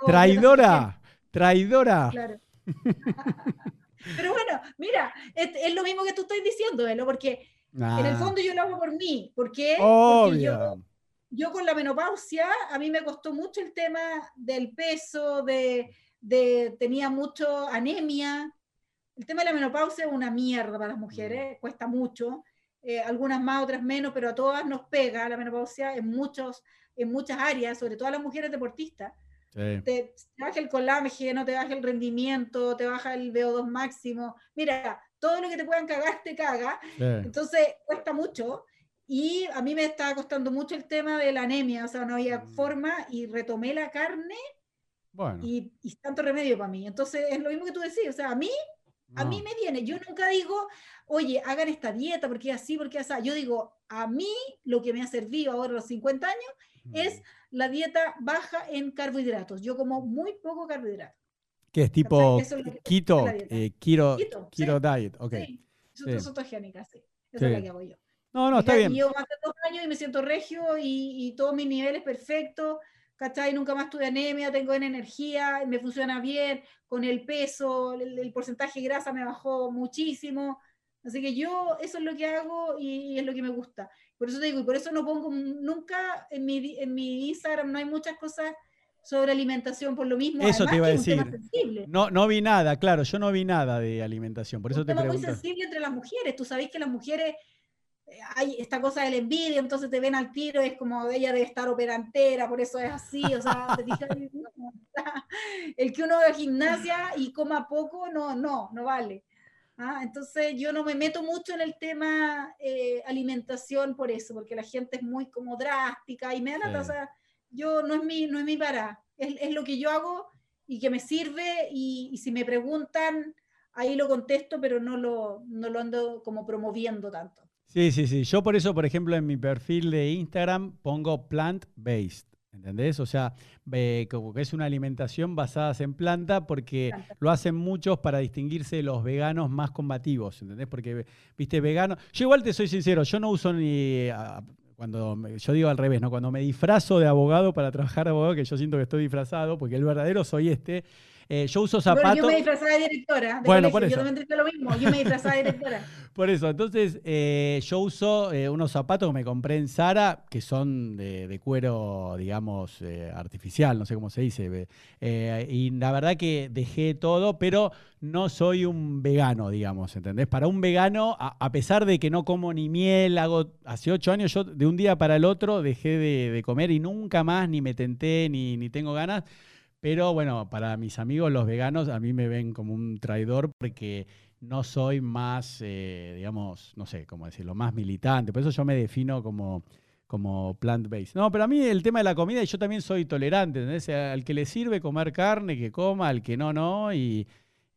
traidora, traidora. Claro. <laughs> Pero bueno, mira, es, lo mismo que tú estás diciendo, ¿no? porque en el ah. fondo yo lo hago por mí. ¿Por qué? Porque yo, yo con la menopausia, a mí me costó mucho el tema del peso, de, tenía mucho anemia. El tema de la menopausia es una mierda para las mujeres, mm. cuesta mucho. Eh, algunas más, otras menos, pero a todas nos pega la menopausia en, muchos, en muchas áreas, sobre todo a las mujeres deportistas. Te, baja el colágeno, te baja el rendimiento, te baja el VO2 máximo. Mira, todo lo que te puedan cagar te caga. Entonces cuesta mucho. Y a mí me estaba costando mucho el tema de la anemia, o sea, no había mm. forma y retomé la carne bueno. y, y, tanto remedio para mí. Entonces es lo mismo que tú decís, o sea, a mí, a mí me viene. Yo nunca digo, oye, hagan esta dieta porque así, porque así. Yo digo, a mí lo que me ha servido ahora a los 50 años es mm. la dieta baja en carbohidratos. Yo como muy poco carbohidratos. ¿Qué es tipo keto, eh, keto, keto, diet? Ok. Sí, sí. sí. Es lo que hago yo. No, no, está bien. Yo hace dos años y me siento regio y, y todos mis niveles perfectos, ¿cachai? Nunca más tuve anemia, tengo energía, me funciona bien, con el peso, el, porcentaje de grasa me bajó muchísimo. Así que yo eso es lo que hago y, es lo que me gusta. Por eso te digo, y por eso no pongo nunca en mi, en mi Instagram, no hay muchas cosas sobre alimentación por lo mismo. Eso te iba a decir. No, no vi nada, claro, yo no vi nada de alimentación, por eso te pregunto. Es muy sensible entre las mujeres. Tú sabés que las mujeres hay esta cosa del envidia, entonces te ven al tiro, es como ella debe estar operantera, por eso es así, o sea, <laughs> el que uno haga gimnasia y coma poco, no, no, no vale. ¿ah? Entonces yo no me meto mucho en el tema eh, alimentación por eso, porque la gente es muy como drástica y me da, o sea, yo no es mi, no es mi para, es, es, lo que yo hago y que me sirve y, y si me preguntan, ahí lo contesto, pero no lo, no lo ando como promoviendo tanto. Sí, sí, sí. Yo por eso, por ejemplo, en mi perfil de Instagram pongo plant-based. ¿Entendés? O sea, como que es una alimentación basada en planta porque lo hacen muchos para distinguirse de los veganos más combativos, ¿entendés? Porque, viste, vegano... Yo igual te soy sincero, yo no uso ni... Cuando yo digo al revés, ¿no? Cuando me disfrazo de abogado para trabajar de abogado, que yo siento que estoy disfrazado, porque el verdadero soy este, eh, yo uso zapatos. yo me disfrazaba de directora. bueno, por eso. Yo también lo mismo. Yo me disfrazaba de directora. <laughs> por eso, entonces eh, yo uso eh, unos zapatos que me compré en Zara que son de, cuero, digamos, artificial, no sé cómo se dice. y la verdad que dejé todo, pero no soy un vegano, digamos, ¿entendés? Para un vegano, a, pesar de que no como ni miel, hago hace ocho años, yo de un día para el otro dejé de, comer y nunca más ni me tenté ni, ni tengo ganas. Pero bueno, para mis amigos los veganos, a mí me ven como un traidor porque no soy más, eh, digamos, no sé cómo decirlo, más militante. Por eso yo me defino como, como plant-based. No, pero a mí el tema de la comida, yo también soy tolerante, ¿entendés? Al que le sirve comer carne, que coma, al que no, no, y,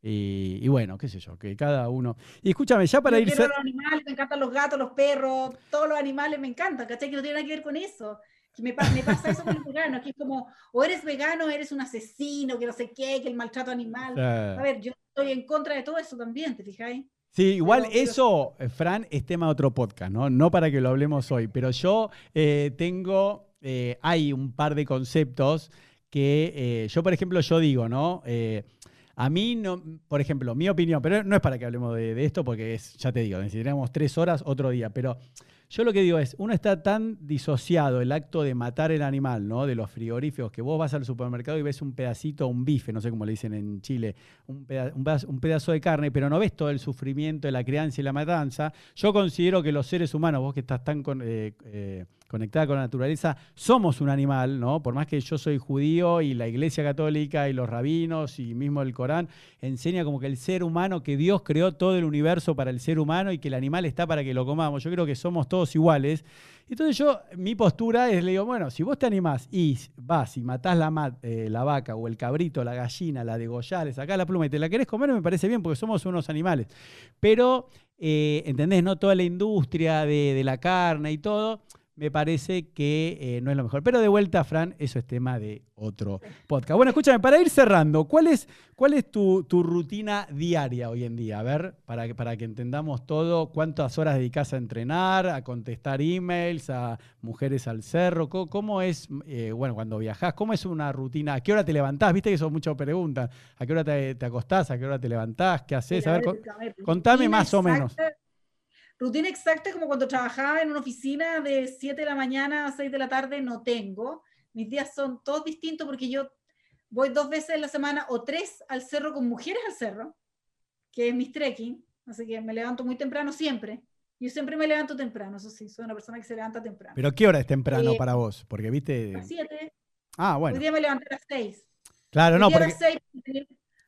y, bueno, qué sé yo, que cada uno. Y escúchame, ya para irse. los animales, me encantan los gatos, los perros, todos los animales me encantan, ¿cachai? Que no tiene nada que ver con eso. Me, me pasa eso con los veganos, que es como, o eres vegano, eres un asesino, que no sé qué, que el maltrato animal. A ver, yo estoy en contra de todo eso también, ¿te fijáis? Sí, igual eso, eh, Fran, es tema de otro podcast, ¿no? No para que lo hablemos hoy, pero yo eh, tengo, eh, hay un par de conceptos que yo, por ejemplo, yo digo, ¿no? A mí, no, por ejemplo, mi opinión, pero no es para que hablemos de, esto, porque es, ya te digo, necesitaríamos tres horas otro día, pero yo lo que digo es, uno está tan disociado el acto de matar el animal, ¿no? De los frigoríficos, que vos vas al supermercado y ves un pedacito, un bife, no sé cómo le dicen en Chile, un, pedazo, de carne, pero no ves todo el sufrimiento de la crianza y la matanza. Yo considero que los seres humanos, vos que estás tan con, eh, eh, conectada con la naturaleza, somos un animal, ¿no? Por más que yo soy judío y la Iglesia Católica y los rabinos y mismo el Corán enseña como que el ser humano, que Dios creó todo el universo para el ser humano y que el animal está para que lo comamos. Yo creo que somos todos iguales. Entonces yo, mi postura es, le digo, bueno, si vos te animás y vas y matás la, eh, vaca o el cabrito, la gallina, la degollás, le sacás la pluma y te la querés comer, me parece bien porque somos unos animales. Pero, eh, ¿entendés? No toda la industria de la carne y todo me parece que eh, no es lo mejor. Pero de vuelta, Fran, eso es tema de otro podcast. Bueno, escúchame, para ir cerrando, ¿cuál es, cuál es tu, rutina diaria hoy en día? A ver, para que, para que entendamos todo, ¿cuántas horas dedicas a entrenar, a contestar emails, a mujeres al cerro? ¿Cómo, es, eh, bueno, cuando viajás, cómo es una rutina? ¿A qué hora te levantás? Viste que son muchas preguntas. ¿A qué hora te, acostás? ¿A qué hora te levantás? ¿Qué haces? A ver, contame más o menos. Rutina exacta como cuando trabajaba en una oficina de 7 de la mañana a 6 de la tarde no tengo. Mis días son todos distintos porque yo voy dos veces en la semana o tres al cerro con mujeres al cerro, que es mi trekking. Así que me levanto muy temprano siempre. Yo siempre me levanto temprano, eso sí, soy una persona que se levanta temprano. ¿Pero qué hora es temprano eh, para vos? Porque viste... A las 7. Ah, bueno. Hoy día me levanté a las 6. Claro, no, porque... A las 6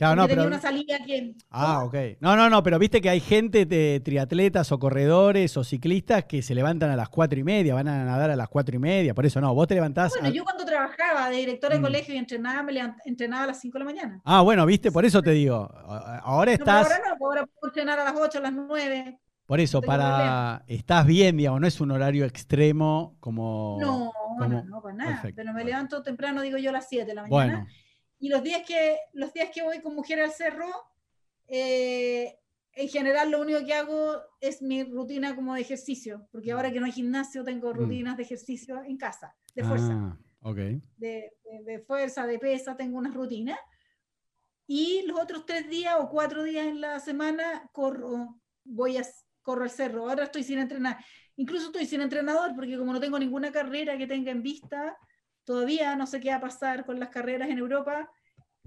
Claro, no, tenía una salida que... Ah, ok. No, no, no, pero viste que hay gente de triatletas o corredores o ciclistas que se levantan a las cuatro y media, van a nadar a las cuatro y media, por eso no, vos te levantás... Bueno, yo cuando trabajaba de directora de mm. colegio y entrenaba, me entrenaba a las 5 de la mañana. Ah, bueno, viste, por eso te digo, ahora estás... ahora no, ahora puedo entrenar a las 8, a las 9. Por eso, para... Estás bien, digamos, no es un horario extremo como... No, no, no, para nada. Pero me levanto temprano, digo yo, a las 7 de la mañana. Bueno. Y los días que, los días que voy con mujer al cerro, eh, en general lo único que hago es mi rutina como de ejercicio, porque ahora que no hay gimnasio tengo mm. rutinas de ejercicio en casa, de fuerza. Ah, de, de, fuerza, de pesa, tengo unas rutinas. Y los otros tres días o cuatro días en la semana corro, voy a corro al cerro. Ahora estoy sin entrenar. Incluso estoy sin entrenador porque como no tengo ninguna carrera que tenga en vista, todavía no sé qué va a pasar con las carreras en Europa.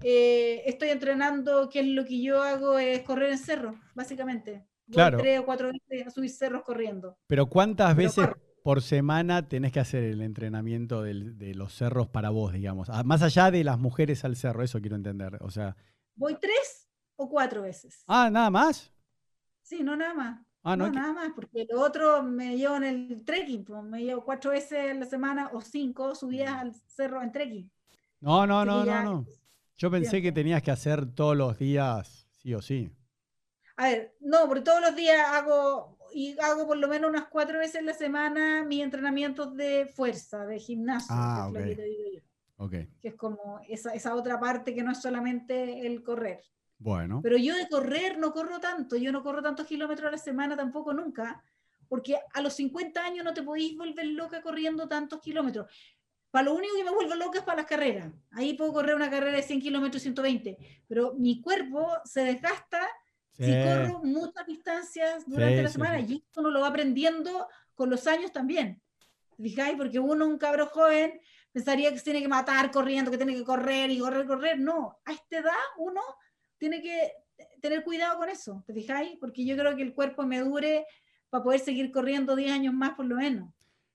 Eh, estoy entrenando, que es lo que yo hago, es correr en cerro, básicamente. claro. tres o cuatro veces a subir cerros corriendo. Pero ¿cuántas veces por semana tenés que hacer el entrenamiento de los cerros para vos, digamos? Ah, más allá de las mujeres al cerro, eso quiero entender. O sea. Voy tres o cuatro veces. Ah, nada más. Sí, no nada más. Ah, no, nada más, porque lo otro me llevo en el trekking, pues, me llevo cuatro veces en la semana o cinco subidas mm. al cerro en trekking. No, no, no, no, no. Yo pensé que tenías que hacer todos los días, sí o sí. A ver, no, porque todos los días hago, y hago por lo menos unas cuatro veces en la semana mis entrenamientos de fuerza, de gimnasio. Ah, ok. Que es como esa, esa otra parte que no es solamente el correr. Bueno. Pero yo de correr no corro tanto, yo no corro tantos kilómetros a la semana tampoco nunca, porque a los 50 años no te podéis volver loca corriendo tantos kilómetros. Para lo único que me vuelvo loca es para las carreras. Ahí puedo correr una carrera de 100 kilómetros, 120, pero mi cuerpo se desgasta si corro muchas distancias durante la semana y esto uno lo va aprendiendo con los años también. ¿Fijáis? Porque uno, un cabro joven, pensaría que se tiene que matar corriendo, que tiene que correr y correr, correr. No, a esta edad uno tiene que tener cuidado con eso, ¿te fijáis? Porque yo creo que el cuerpo me dure para poder seguir corriendo 10 años más por lo menos.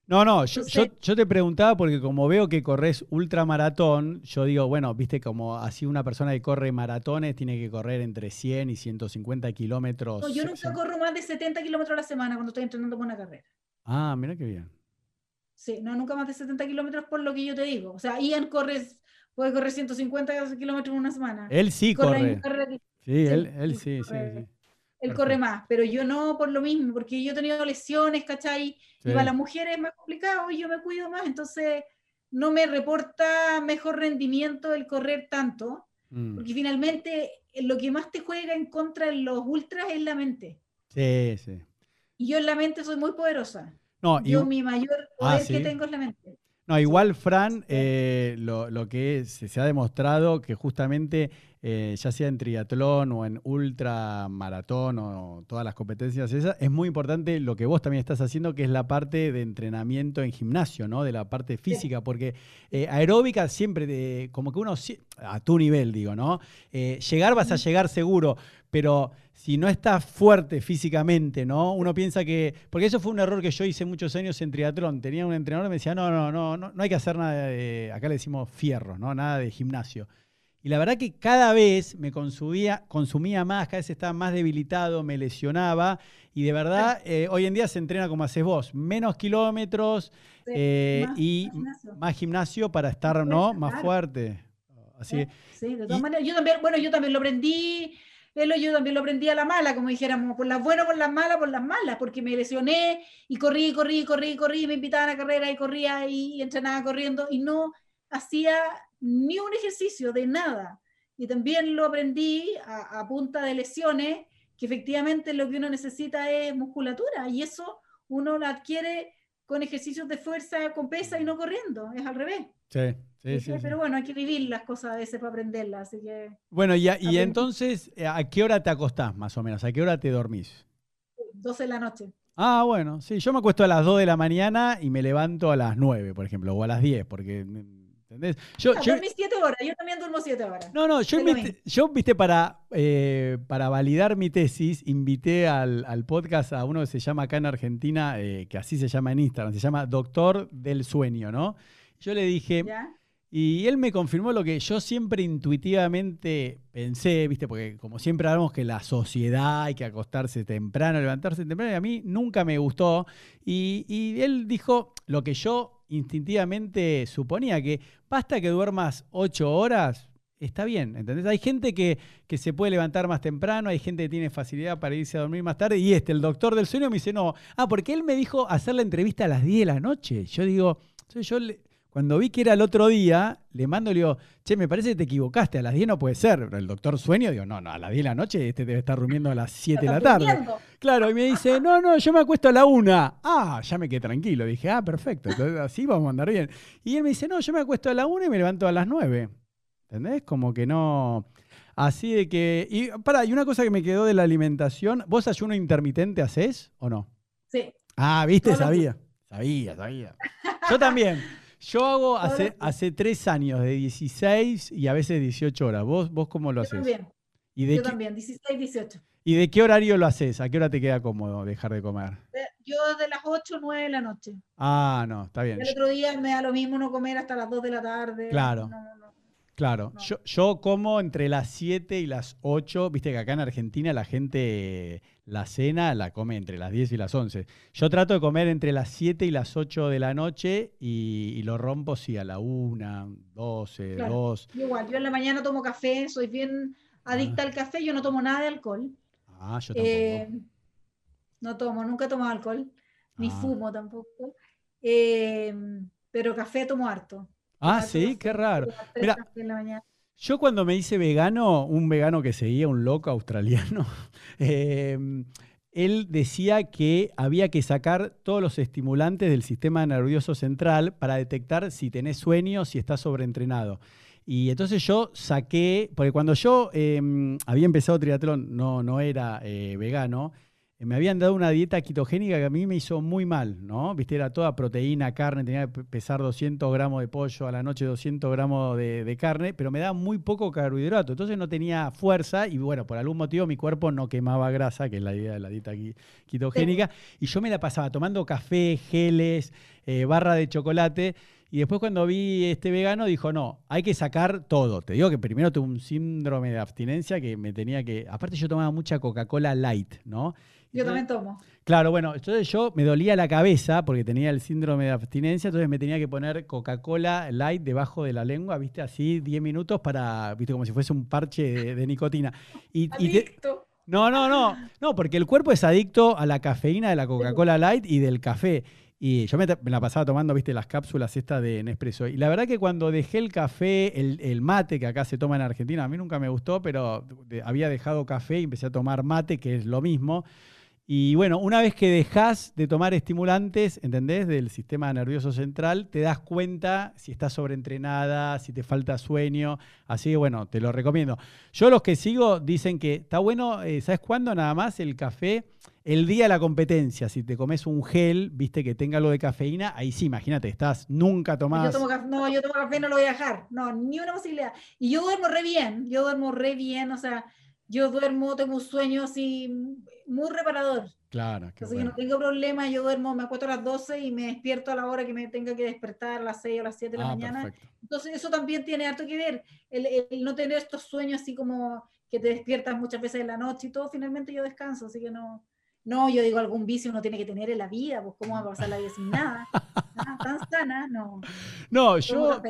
No, no, yo, yo, te preguntaba porque como veo que corres ultramaratón, yo digo, bueno, viste, como así una persona que corre maratones tiene que correr entre 100 y 150 kilómetros. No, yo nunca corro más de 70 kilómetros a la semana cuando estoy entrenando por una carrera. Ah, mira qué bien. Sí, no, nunca más de 70 kilómetros por lo que yo te digo. O sea, Ian corre, puede correr 150 kilómetros en una semana. Él sí corre. Sí, él, él sí, sí, sí, Él corre más, pero yo no por lo mismo, porque yo he tenido lesiones, ¿cachai? Y para las mujeres es más complicado y yo me cuido más, entonces no me reporta mejor rendimiento el correr tanto, mm. porque finalmente lo que más te juega en contra de los ultras es la mente. Sí, sí. Y yo en la mente soy muy poderosa. No, yo mi mayor ah, poder que tengo es la mente. No, igual, Fran, eh, lo, que se, ha demostrado que justamente, eh, ya sea en triatlón o en ultramaratón o todas las competencias esas, es muy importante lo que vos también estás haciendo, que es la parte de entrenamiento en gimnasio, ¿no? De la parte física, porque eh, aeróbica siempre, como que uno, a tu nivel, digo, ¿no? llegar vas a llegar seguro, pero si no estás fuerte físicamente, ¿no? Uno piensa que. Porque eso fue un error que yo hice muchos años en triatlón. Tenía un entrenador que me decía, no, no, no, no, no hay que hacer nada de. Acá le decimos fierro, ¿no? Nada de gimnasio. Y la verdad que cada vez me consumía, consumía más, cada vez estaba más debilitado, me lesionaba. Y de verdad, eh, hoy en día se entrena como haces vos, menos kilómetros eh, y más gimnasio. para estar ¿no? más fuerte. Así, sí, de todas maneras. Yo también, bueno, yo también lo aprendí él yo también lo aprendí a la mala, como dijéramos, por las buenas, por las malas, por las malas, porque me lesioné y corrí, corrí, corrí, corrí, me invitaban a carrera y corría y, entrenaba corriendo y no hacía ni un ejercicio de nada. Y también lo aprendí a, punta de lesiones, que efectivamente lo que uno necesita es musculatura y eso uno lo adquiere con ejercicios de fuerza, con pesa y no corriendo, es al revés. Sí. Pero bueno, hay que vivir las cosas a veces para aprenderlas, así que... Bueno, y, y entonces, eh, ¿a qué hora te acostás más o menos? ¿A qué hora te dormís? 12 de la noche. Ah, bueno, sí, yo me acuesto a las 2 de la mañana y me levanto a las 9, por ejemplo, o a las 10, porque... ¿Entendés? Yo, yo, 7 horas, yo también duermo 7 horas. No, no, yo, yo viste, para, eh, para validar mi tesis, invité al, al, podcast a uno que se llama acá en Argentina, eh, que así se llama en Instagram, se llama Doctor del Sueño, ¿no? Yo le dije, ¿Ya? Y él me confirmó lo que yo siempre intuitivamente pensé, ¿viste? Porque como siempre hablamos que la sociedad hay que acostarse temprano, levantarse temprano, y a mí nunca me gustó. Y, él dijo lo que yo instintivamente suponía, que basta que duermas ocho horas, está bien, ¿entendés? Hay gente que, que, se puede levantar más temprano, hay gente que tiene facilidad para irse a dormir más tarde, y este, el doctor del sueño, me dice, no, ah, porque él me dijo hacer la entrevista a las 10 de la noche. Yo digo, yo le, cuando vi que era el otro día, le mando, le digo, che, me parece que te equivocaste, a las 10 no puede ser. El doctor sueño, digo, no, no, a las 10 de la noche este debe estar durmiendo a las 7 de la tarde. Claro, y me dice, no, no, yo me acuesto a la 1. Ah, ya me quedé tranquilo. Dije, ah, perfecto, entonces así vamos a andar bien. Y él me dice, no, yo me acuesto a la 1 y me levanto a las 9. ¿Entendés? Como que no. Así de que. Y para, y una cosa que me quedó de la alimentación, ¿vos ayuno intermitente haces o no? Sí. Ah, viste, sabía. Sabía, sabía. Yo también. Yo hago hace, hace tres años, de 16 y a veces 18 horas. ¿Vos, vos cómo lo haces? También. ¿Y de Yo también, 16, 18. ¿Y de qué horario lo haces? ¿A qué hora te queda cómodo dejar de comer? Yo de las 8 o 9 de la noche. Ah, no, está bien. El otro día me da lo mismo no comer hasta las 2 de la tarde. Claro. Claro, yo, yo, como entre las 7 y las 8, viste que acá en Argentina la gente la cena la come entre las 10 y las 11. Yo trato de comer entre las 7 y las 8 de la noche y, lo rompo sí a la 1, 12, 2. Igual, yo en la mañana tomo café, soy bien adicta ah. al café, yo no tomo nada de alcohol. Ah, yo tampoco. Eh, no tomo, nunca tomo alcohol, ni ah. fumo tampoco. Eh, pero café tomo harto. Ah, sí, qué raro. Mira, yo cuando me hice vegano, un vegano que seguía, un loco australiano, <laughs> em, él decía que había que sacar todos los estimulantes del sistema nervioso central para detectar si tenés sueño, si estás sobreentrenado. Y entonces yo saqué, porque cuando yo em, había empezado triatlón, no, no era eh, vegano, me habían dado una dieta quitogénica que a mí me hizo muy mal, ¿no? Viste, era toda proteína, carne, tenía que pesar 200 gramos de pollo, a la noche 200 gramos de, carne, pero me daba muy poco carbohidrato, entonces no tenía fuerza y bueno, por algún motivo mi cuerpo no quemaba grasa, que es la idea de la dieta quitogénica, y yo me la pasaba tomando café, geles, eh, barra de chocolate, Y después cuando vi este vegano dijo, no, hay que sacar todo. Te digo que primero tuve un síndrome de abstinencia que me tenía que... Aparte yo tomaba mucha Coca-Cola light, ¿no? Yo también tomo. Claro, bueno, entonces yo me dolía la cabeza porque tenía el síndrome de abstinencia, entonces me tenía que poner Coca-Cola light debajo de la lengua, viste, así 10 minutos para, viste, como si fuese un parche de, nicotina. Y, no, no, no, no, porque el cuerpo es adicto a la cafeína de la Coca-Cola light y del café. Y yo me, la pasaba tomando, viste, las cápsulas estas de Nespresso. Y la verdad que cuando dejé el café, el, mate que acá se toma en Argentina, a mí nunca me gustó, pero había dejado café y empecé a tomar mate, que es lo mismo. Y bueno, una vez que dejas de tomar estimulantes, ¿entendés? Del sistema nervioso central, te das cuenta si estás sobreentrenada, si te falta sueño. Así que bueno, te lo recomiendo. Yo los que sigo dicen que está bueno, eh, ¿sabes cuándo nada más el café? El día de la competencia, si te comes un gel, viste que tenga algo de cafeína, ahí sí, imagínate, estás nunca tomando. no, yo tomo café, no lo voy a dejar. No, ni una posibilidad. Y yo duermo re bien, yo duermo re bien, o sea, yo duermo, tengo un sueño así muy reparador. Claro, que no tengo problema, yo duermo, me acuesto a las 12 y me despierto a la hora que me tenga que despertar, a las 6 o las 7 de la ah, mañana. Entonces eso también tiene harto que ver, el, no tener estos sueños así como que te despiertas muchas veces en la noche y todo, finalmente yo descanso, así que no, no, yo digo algún vicio uno tiene que tener en la vida, pues cómo va a pasar la vida sin nada. <laughs> Ah, tan sana, no. No, yo...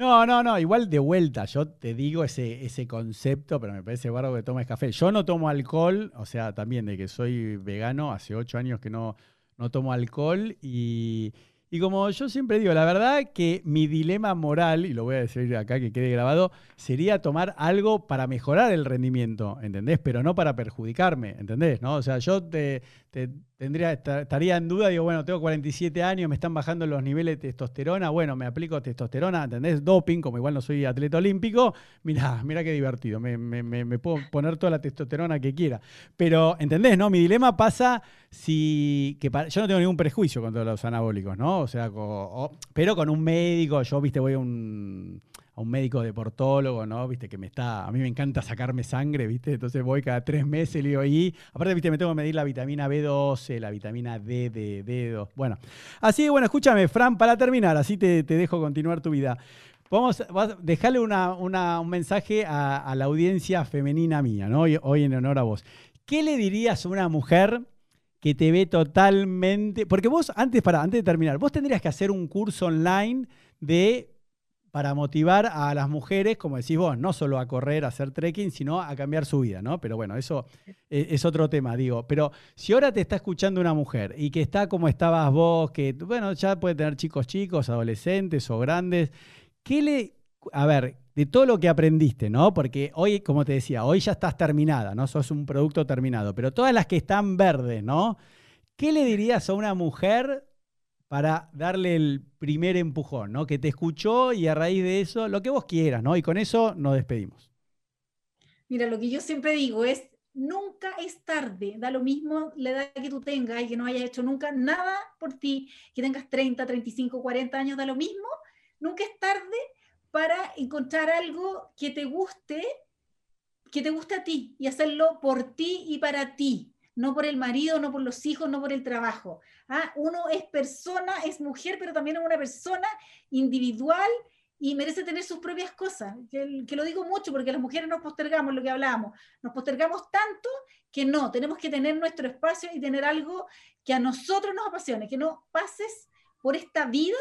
No, no, no, igual de vuelta, yo te digo ese, ese concepto, pero me parece bárbaro que tomes café. Yo no tomo alcohol, o sea, también de que soy vegano, hace ocho años que no, no tomo alcohol y, y como yo siempre digo, la verdad que mi dilema moral, y lo voy a decir acá que quede grabado, sería tomar algo para mejorar el rendimiento, ¿entendés? Pero no para perjudicarme, ¿entendés? ¿No? O sea, yo te, tendría, estaría en duda, digo, bueno, tengo 47 años, me están bajando los niveles de testosterona, bueno, me aplico testosterona, ¿entendés? Doping, como igual no soy atleta olímpico, mira, mira qué divertido, me, puedo poner toda la testosterona que quiera. Pero, ¿entendés? No, mi dilema pasa si, que yo no tengo ningún prejuicio contra los anabólicos, ¿no? O sea, pero con un médico, yo, viste, voy a un un médico deportólogo, ¿no? Viste que me está, a mí me encanta sacarme sangre, ¿viste? Entonces voy cada tres meses y le digo, y aparte, ¿viste? Me tengo que medir la vitamina B12, la vitamina D de D2. Bueno, así bueno, escúchame, Fran, para terminar, así te, dejo continuar tu vida. Vamos a dejarle un mensaje a, la audiencia femenina mía, ¿no? Hoy, hoy en honor a vos. ¿Qué le dirías a una mujer que te ve totalmente. Porque vos, antes, para, antes de terminar, vos tendrías que hacer un curso online de para motivar a las mujeres, como decís vos, no solo a correr, a hacer trekking, sino a cambiar su vida, ¿no? Pero bueno, eso e, es, otro tema, digo. Pero si ahora te está escuchando una mujer y que está como estabas vos, que, bueno, ya puede tener chicos chicos, adolescentes o grandes, ¿qué le... A ver, de todo lo que aprendiste, ¿no? Porque hoy, como te decía, hoy ya estás terminada, ¿no? Sos un producto terminado, pero todas las que están verdes, ¿no? ¿Qué le dirías a una mujer para darle el primer empujón, ¿no? Que te escuchó y a raíz de eso, lo que vos quieras, ¿no? Y con eso nos despedimos. Mira, lo que yo siempre digo es, nunca es tarde, da lo mismo la edad que tú tengas y que no hayas hecho nunca nada por ti, que tengas 30, 35, 40 años, da lo mismo, nunca es tarde para encontrar algo que te guste, que te guste a ti y hacerlo por ti y para ti no por el marido, no por los hijos, no por el trabajo. ¿ah? Uno es persona, es mujer, pero también es una persona individual y merece tener sus propias cosas. Que, lo digo mucho porque las mujeres nos postergamos, lo que hablábamos, nos postergamos tanto que no, tenemos que tener nuestro espacio y tener algo que a nosotros nos apasione, que no pases por esta vida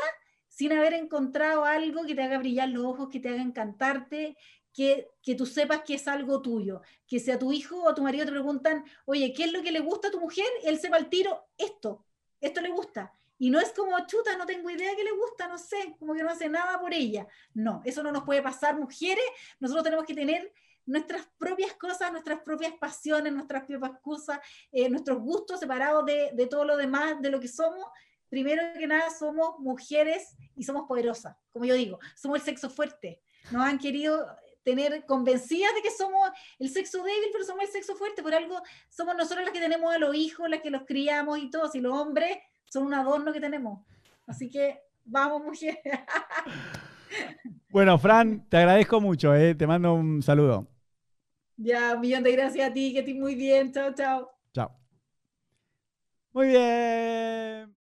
sin haber encontrado algo que te haga brillar los ojos, que te haga encantarte, que, que, tú sepas que es algo tuyo, que si a tu hijo o tu marido te preguntan, oye, ¿qué es lo que le gusta a tu mujer? Él sepa al tiro, esto, esto le gusta. Y no es como, chuta, no tengo idea que le gusta, no sé, como que no hace nada por ella. No, eso no nos puede pasar, mujeres. Nosotros tenemos que tener nuestras propias cosas, nuestras propias pasiones, nuestras propias cosas, eh, nuestros gustos separados de, de todo lo demás, de lo que somos. Primero que nada, somos mujeres y somos poderosas, como yo digo, somos el sexo fuerte. Nos han querido tener convencidas de que somos el sexo débil, pero somos el sexo fuerte. Por algo somos nosotros las que tenemos a los hijos, las que los criamos y todos. Y los hombres son un adorno que tenemos. Así que vamos, mujeres. Bueno, Fran, te agradezco mucho. Eh. Te mando un saludo. Ya, un millón de gracias a ti, que estés muy bien. Chao, chao. Chao. Muy bien.